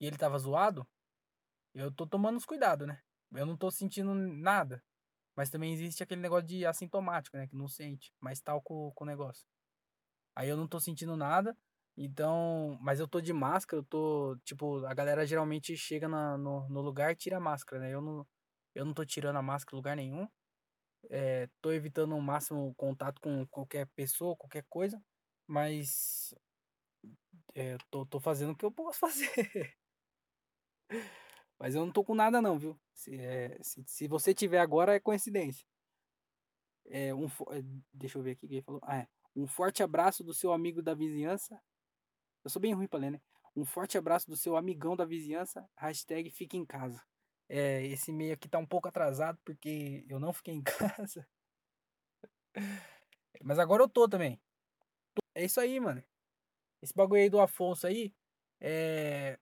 e ele tava zoado, eu tô tomando os cuidados, né? Eu não tô sentindo nada. Mas também existe aquele negócio de assintomático, né? Que não sente, mas tal com, com o negócio. Aí eu não tô sentindo nada. Então, mas eu tô de máscara, eu tô, tipo, a galera geralmente chega na, no, no lugar e tira a máscara, né? Eu não, eu não tô tirando a máscara em lugar nenhum. É, tô evitando o máximo contato com qualquer pessoa, qualquer coisa, mas é, tô, tô fazendo o que eu posso fazer. mas eu não tô com nada não, viu? Se, é, se, se você tiver agora, é coincidência. É, um, deixa eu ver aqui o que ele falou. Ah, é. Um forte abraço do seu amigo da vizinhança. Eu sou bem ruim pra ler, né? Um forte abraço do seu amigão da vizinhança. Hashtag fique em casa. É, esse e-mail aqui tá um pouco atrasado porque eu não fiquei em casa. Mas agora eu tô também. É isso aí, mano. Esse bagulho aí do Afonso aí. É.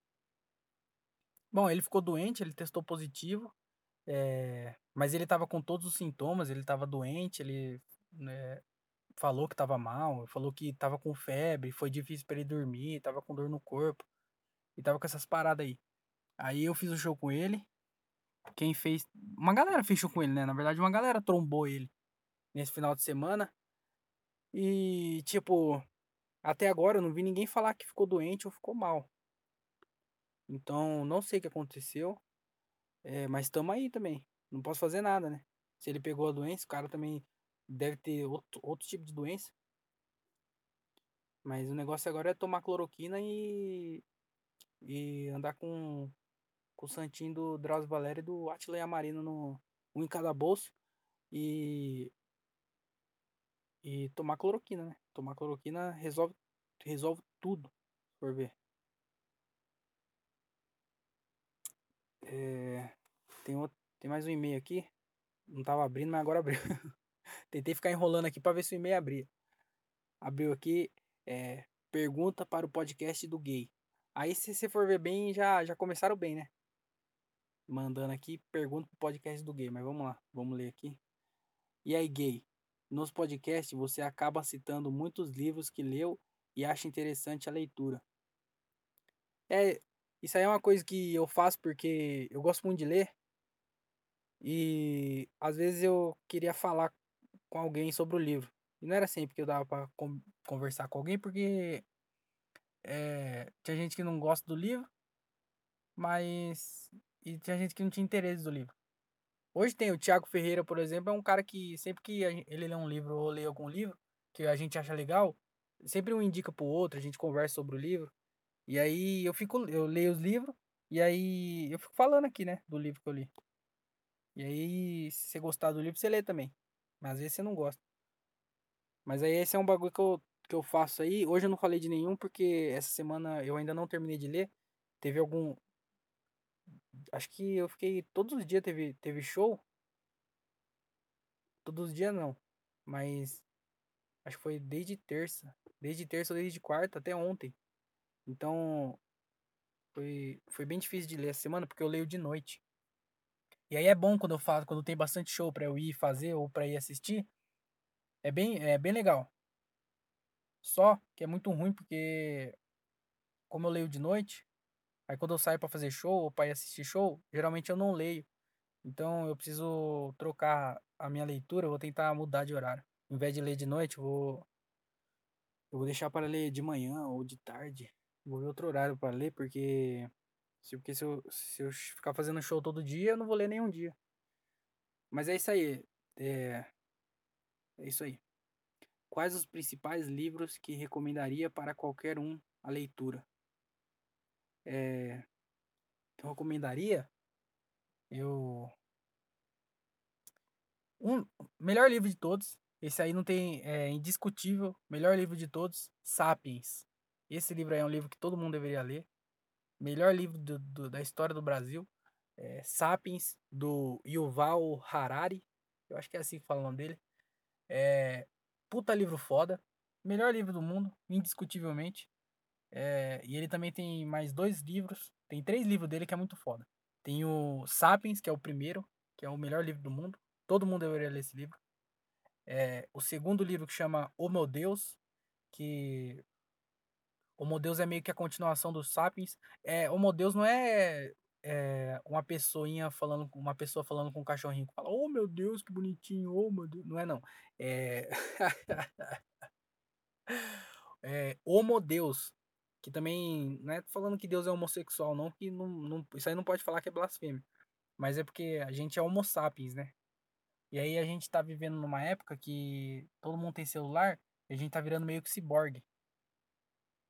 Bom, ele ficou doente, ele testou positivo. É... Mas ele tava com todos os sintomas, ele tava doente, ele né, falou que tava mal, falou que tava com febre, foi difícil para ele dormir, tava com dor no corpo. E tava com essas paradas aí. Aí eu fiz o show com ele. Quem fez. Uma galera fez show com ele, né? Na verdade, uma galera trombou ele nesse final de semana. E, tipo, até agora eu não vi ninguém falar que ficou doente ou ficou mal. Então, não sei o que aconteceu. É, mas estamos aí também. Não posso fazer nada, né? Se ele pegou a doença, o cara também deve ter outro, outro tipo de doença. Mas o negócio agora é tomar cloroquina e. E andar com, com o santinho do Drauzio Valério e do Atila Amarino no, um em cada bolso. E. E tomar cloroquina, né? Tomar cloroquina resolve, resolve tudo, por ver. É, tem, outro, tem mais um e-mail aqui. Não tava abrindo, mas agora abriu. Tentei ficar enrolando aqui para ver se o e-mail abria. Abriu aqui, é, pergunta para o podcast do gay. Aí se você for ver bem, já, já começaram bem, né? Mandando aqui, pergunta pro podcast do gay. Mas vamos lá, vamos ler aqui. E aí, gay? Nos podcasts você acaba citando muitos livros que leu e acha interessante a leitura. É, isso aí é uma coisa que eu faço porque eu gosto muito de ler. E às vezes eu queria falar com alguém sobre o livro. E não era sempre que eu dava para conversar com alguém, porque é, tinha gente que não gosta do livro, mas. E tinha gente que não tinha interesse do livro. Hoje tem o Thiago Ferreira, por exemplo, é um cara que sempre que ele lê um livro ou lê algum livro que a gente acha legal, sempre um indica pro outro, a gente conversa sobre o livro. E aí eu fico, eu leio os livros e aí eu fico falando aqui, né, do livro que eu li. E aí, se você gostar do livro, você lê também. Mas às vezes você não gosta. Mas aí esse é um bagulho que eu, que eu faço aí. Hoje eu não falei de nenhum porque essa semana eu ainda não terminei de ler. Teve algum. Acho que eu fiquei. Todos os dias teve, teve show. Todos os dias não. mas acho que foi desde terça. Desde terça desde quarta até ontem. Então, foi, foi bem difícil de ler essa semana porque eu leio de noite. E aí é bom quando eu faço, quando tem bastante show para eu ir fazer ou para ir assistir. É bem, é bem legal. Só que é muito ruim porque como eu leio de noite, aí quando eu saio para fazer show ou para ir assistir show, geralmente eu não leio. Então eu preciso trocar a minha leitura, eu vou tentar mudar de horário. Em vez de ler de noite, eu vou eu vou deixar para ler de manhã ou de tarde. Vou ver outro horário para ler porque se, porque se eu, se eu ficar fazendo show todo dia, eu não vou ler nenhum dia. Mas é isso aí. É, é isso aí. Quais os principais livros que recomendaria para qualquer um a leitura? É, que eu recomendaria? Eu. Um melhor livro de todos. Esse aí não tem. É indiscutível. Melhor livro de todos. Sapiens. Esse livro aí é um livro que todo mundo deveria ler. Melhor livro do, do, da história do Brasil. É, Sapiens, do Yuval Harari. Eu acho que é assim que fala o nome dele. É, puta livro foda. Melhor livro do mundo, indiscutivelmente. É, e ele também tem mais dois livros. Tem três livros dele que é muito foda. Tem o Sapiens, que é o primeiro, que é o melhor livro do mundo. Todo mundo deveria ler esse livro. É, o segundo livro que chama Homo Deus, que Homo Deus é meio que a continuação do Sapiens. É, Homo Deus não é, é uma pessoinha falando uma pessoa falando com um cachorrinho que fala: "Oh, meu Deus, que bonitinho, oh, meu Deus". Não é não. É é Homo Deus, que também não é falando que Deus é homossexual não, que não, não isso aí não pode falar que é blasfêmia. Mas é porque a gente é homo sapiens, né? E aí a gente tá vivendo numa época que todo mundo tem celular e a gente tá virando meio que ciborgue.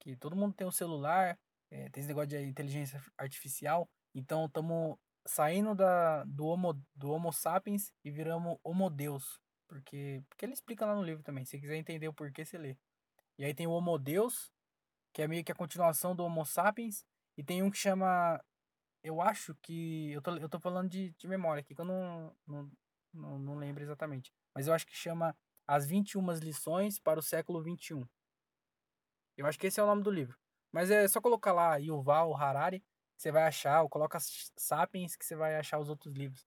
Que todo mundo tem um celular, é, tem esse negócio de inteligência artificial. Então estamos saindo da, do, homo, do Homo sapiens e viramos Homo Deus. Porque, porque ele explica lá no livro também. Se quiser entender o porquê, você lê. E aí tem o Homo Deus, que é meio que a continuação do Homo sapiens. E tem um que chama eu acho que. Eu tô, eu tô falando de, de memória aqui, que eu não, não, não, não lembro exatamente. Mas eu acho que chama As 21 Lições para o Século XXI. Eu acho que esse é o nome do livro. Mas é só colocar lá Yuval Harari, que você vai achar, ou coloca Sapiens, que você vai achar os outros livros.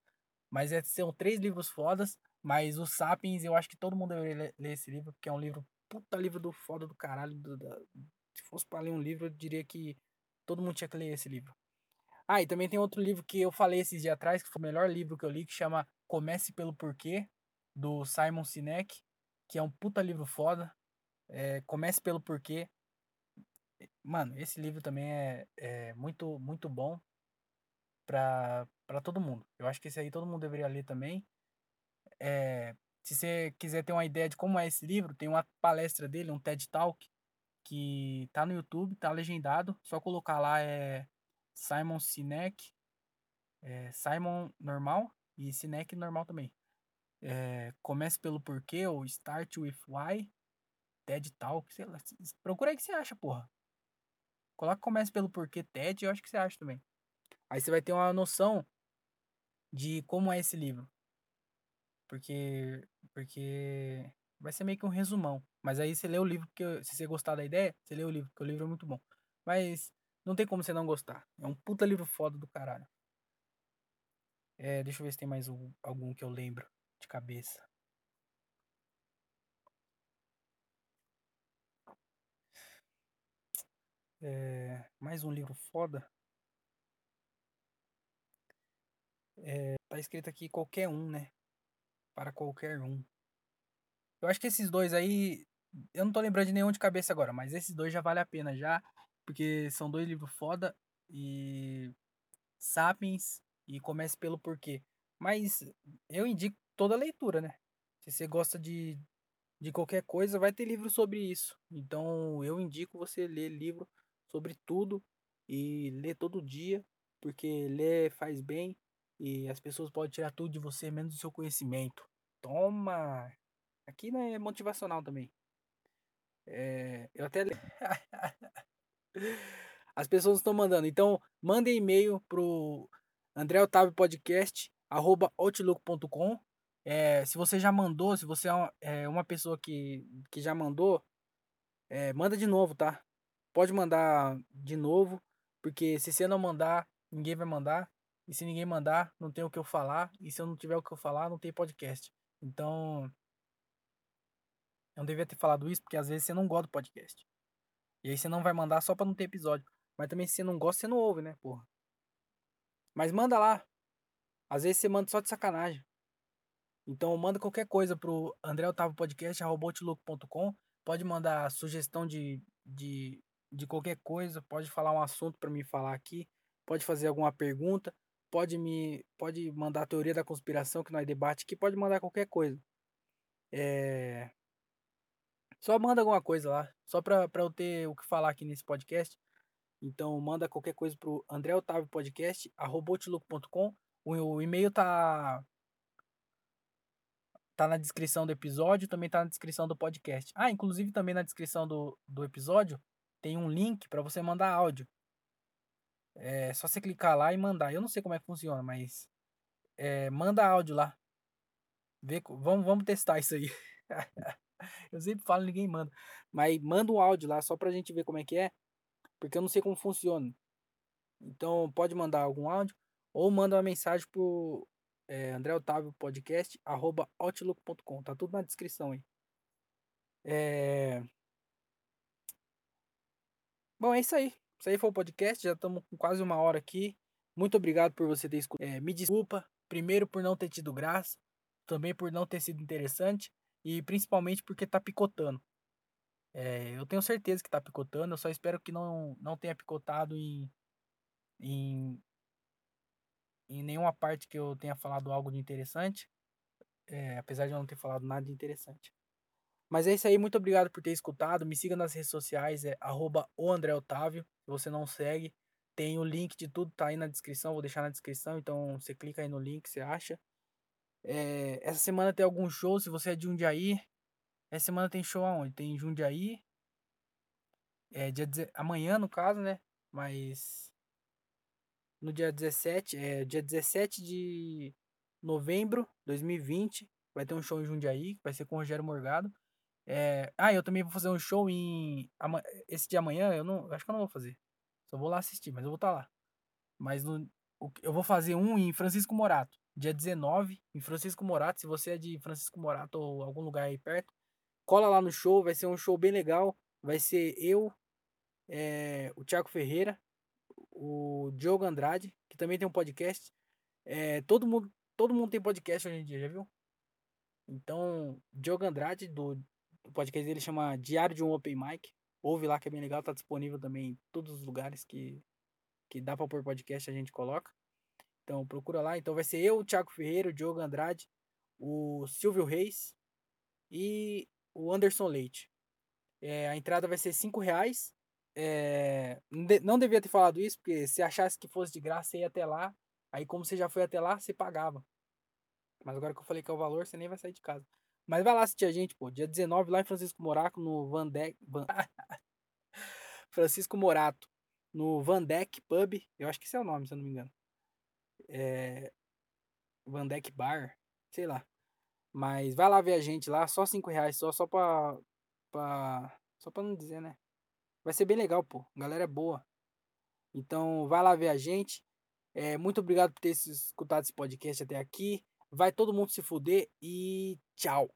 Mas é, são três livros fodas, mas o Sapiens eu acho que todo mundo deveria ler, esse livro, porque é um livro, puta livro do foda do caralho. Do, da, fosse para ler um livro, eu diria que todo mundo tinha que ler esse livro. Ah, e também tem outro livro que eu falei esses dias atrás, que foi o melhor livro que eu li, que chama Comece pelo Porquê, do Simon Sinek, que é um puta livro foda. É, Comece pelo Porquê. Mano, esse livro também é, é muito, muito bom pra, todo mundo. Eu acho que esse aí todo mundo deveria ler também. É, se você quiser ter uma ideia de como é esse livro, tem uma palestra dele, um TED Talk, que tá no YouTube, tá legendado. Só colocar lá é Simon Sinek, é, Simon normal e Sinek normal também. É, comece pelo porquê ou Start with Why, TED Talk, sei lá. Procura aí que você acha, porra. Coloca comece pelo porquê TED, eu acho que você acha também. Aí você vai ter uma noção de como é esse livro. Porque porque vai ser meio que um resumão. Mas aí você lê o livro porque se você gostar da ideia, você lê o livro, porque o livro é muito bom. Mas não tem como você não gostar. É um puta livro foda do caralho. É, deixa eu ver se tem mais um, algum que eu lembro de cabeça. É, mais um livro foda. É, tá escrito aqui qualquer um, né? Para qualquer um. Eu acho que esses dois aí. Eu não tô lembrando de nenhum de cabeça agora, mas esses dois já vale a pena já. Porque são dois livros foda e Sapiens e Comece pelo Porquê. Mas eu indico toda a leitura, né? Se você gosta de, de qualquer coisa, vai ter livro sobre isso. Então eu indico você ler livro sobre tudo e ler todo dia, porque ler faz bem e as pessoas podem tirar tudo de você, menos o seu conhecimento. Toma! Aqui não é motivacional também. É, eu até. As pessoas estão mandando. Então, mandem e-mail pro André Otávio Podcast, arroba outlook.com. É, se você já mandou, se você é uma, é uma pessoa que, que já mandou, é, manda de novo, tá? Pode mandar de novo, porque se você não mandar, ninguém vai mandar. E se ninguém mandar, não tem o que eu falar. E se eu não tiver o que eu falar, não tem podcast. Então, eu não devia ter falado isso, porque às vezes você não gosta do podcast. E aí você não vai mandar só pra não ter episódio. Mas também se você não gosta, você não ouve, né, porra? Mas manda lá. Às vezes você manda só de sacanagem. Então manda qualquer coisa pro André Otávio Podcast, arroboutlook.com. Pode mandar sugestão de, de, de qualquer coisa, pode falar um assunto para me falar aqui, pode fazer alguma pergunta, pode me pode mandar a teoria da conspiração que nós debate aqui, pode mandar qualquer coisa. É... Só manda alguma coisa lá, só para eu ter o que falar aqui nesse podcast. Então manda qualquer coisa pro André Otávio Podcast, arroboutlook.com. O, o e-mail tá tá na descrição do episódio, também tá na descrição do podcast. Ah, inclusive também na descrição do, do episódio tem um link para você mandar áudio. É só você clicar lá e mandar. Eu não sei como é que funciona, mas é, manda áudio lá. Vê, vamos, vamos testar isso aí. eu sempre falo, ninguém manda. Mas manda um áudio lá só pra gente ver como é que é. Porque eu não sei como funciona. Então pode mandar algum áudio. Ou manda uma mensagem pro é, André Otávio Podcast, arroba outlook.com. Tá tudo na descrição aí. É... Bom, é isso aí. Isso aí foi o podcast. Já estamos com quase uma hora aqui. Muito obrigado por você ter escutado. É, me desculpa, primeiro por não ter tido graça, também por não ter sido interessante e principalmente porque tá picotando. É, eu tenho certeza que tá picotando, eu só espero que não, não tenha picotado em, em em nenhuma parte que eu tenha falado algo de interessante. É, apesar de eu não ter falado nada de interessante. Mas é isso aí, muito obrigado por ter escutado. Me siga nas redes sociais, é arroba. Se você não segue, tem o link de tudo, tá aí na descrição, vou deixar na descrição, então você clica aí no link, você acha. É, essa semana tem algum show, se você é de Jundiaí. Essa semana tem show aonde? Tem Jundiaí. É dia amanhã, no caso, né? Mas no dia 17, é, dia 17 de novembro de 2020. Vai ter um show em Jundiaí, vai ser com o Rogério Morgado. É, ah, eu também vou fazer um show em. Esse de amanhã, eu não. Acho que eu não vou fazer. Só vou lá assistir, mas eu vou estar tá lá. Mas no, eu vou fazer um em Francisco Morato. Dia 19, em Francisco Morato. Se você é de Francisco Morato ou algum lugar aí perto, cola lá no show. Vai ser um show bem legal. Vai ser eu, é, o Thiago Ferreira, o Diogo Andrade, que também tem um podcast. É, todo, mundo, todo mundo tem podcast hoje em dia, já viu? Então, Diogo Andrade, do, podcast dele chama Diário de um Open Mic. Ouve lá que é bem legal, tá disponível também em todos os lugares que, que dá pra pôr podcast, a gente coloca. Então procura lá. Então vai ser eu, o Thiago Ferreira, o Diogo Andrade, o Silvio Reis e o Anderson Leite. É, a entrada vai ser 5 reais é, não devia ter falado isso, porque se achasse que fosse de graça, você ia até lá. Aí, como você já foi até lá, você pagava. Mas agora que eu falei que é o valor, você nem vai sair de casa. Mas vai lá assistir a gente, pô. Dia 19, lá em Francisco Moraco, no Van Deck. Van... Francisco Morato. No Van Deck Pub. Eu acho que esse é o nome, se eu não me engano. É... Van Deck Bar. Sei lá. Mas vai lá ver a gente lá. Só 5 reais. Só, só pra, pra. Só pra não dizer, né? Vai ser bem legal, pô. Galera é boa. Então, vai lá ver a gente. É, muito obrigado por ter escutado esse podcast até aqui. Vai todo mundo se fuder e tchau.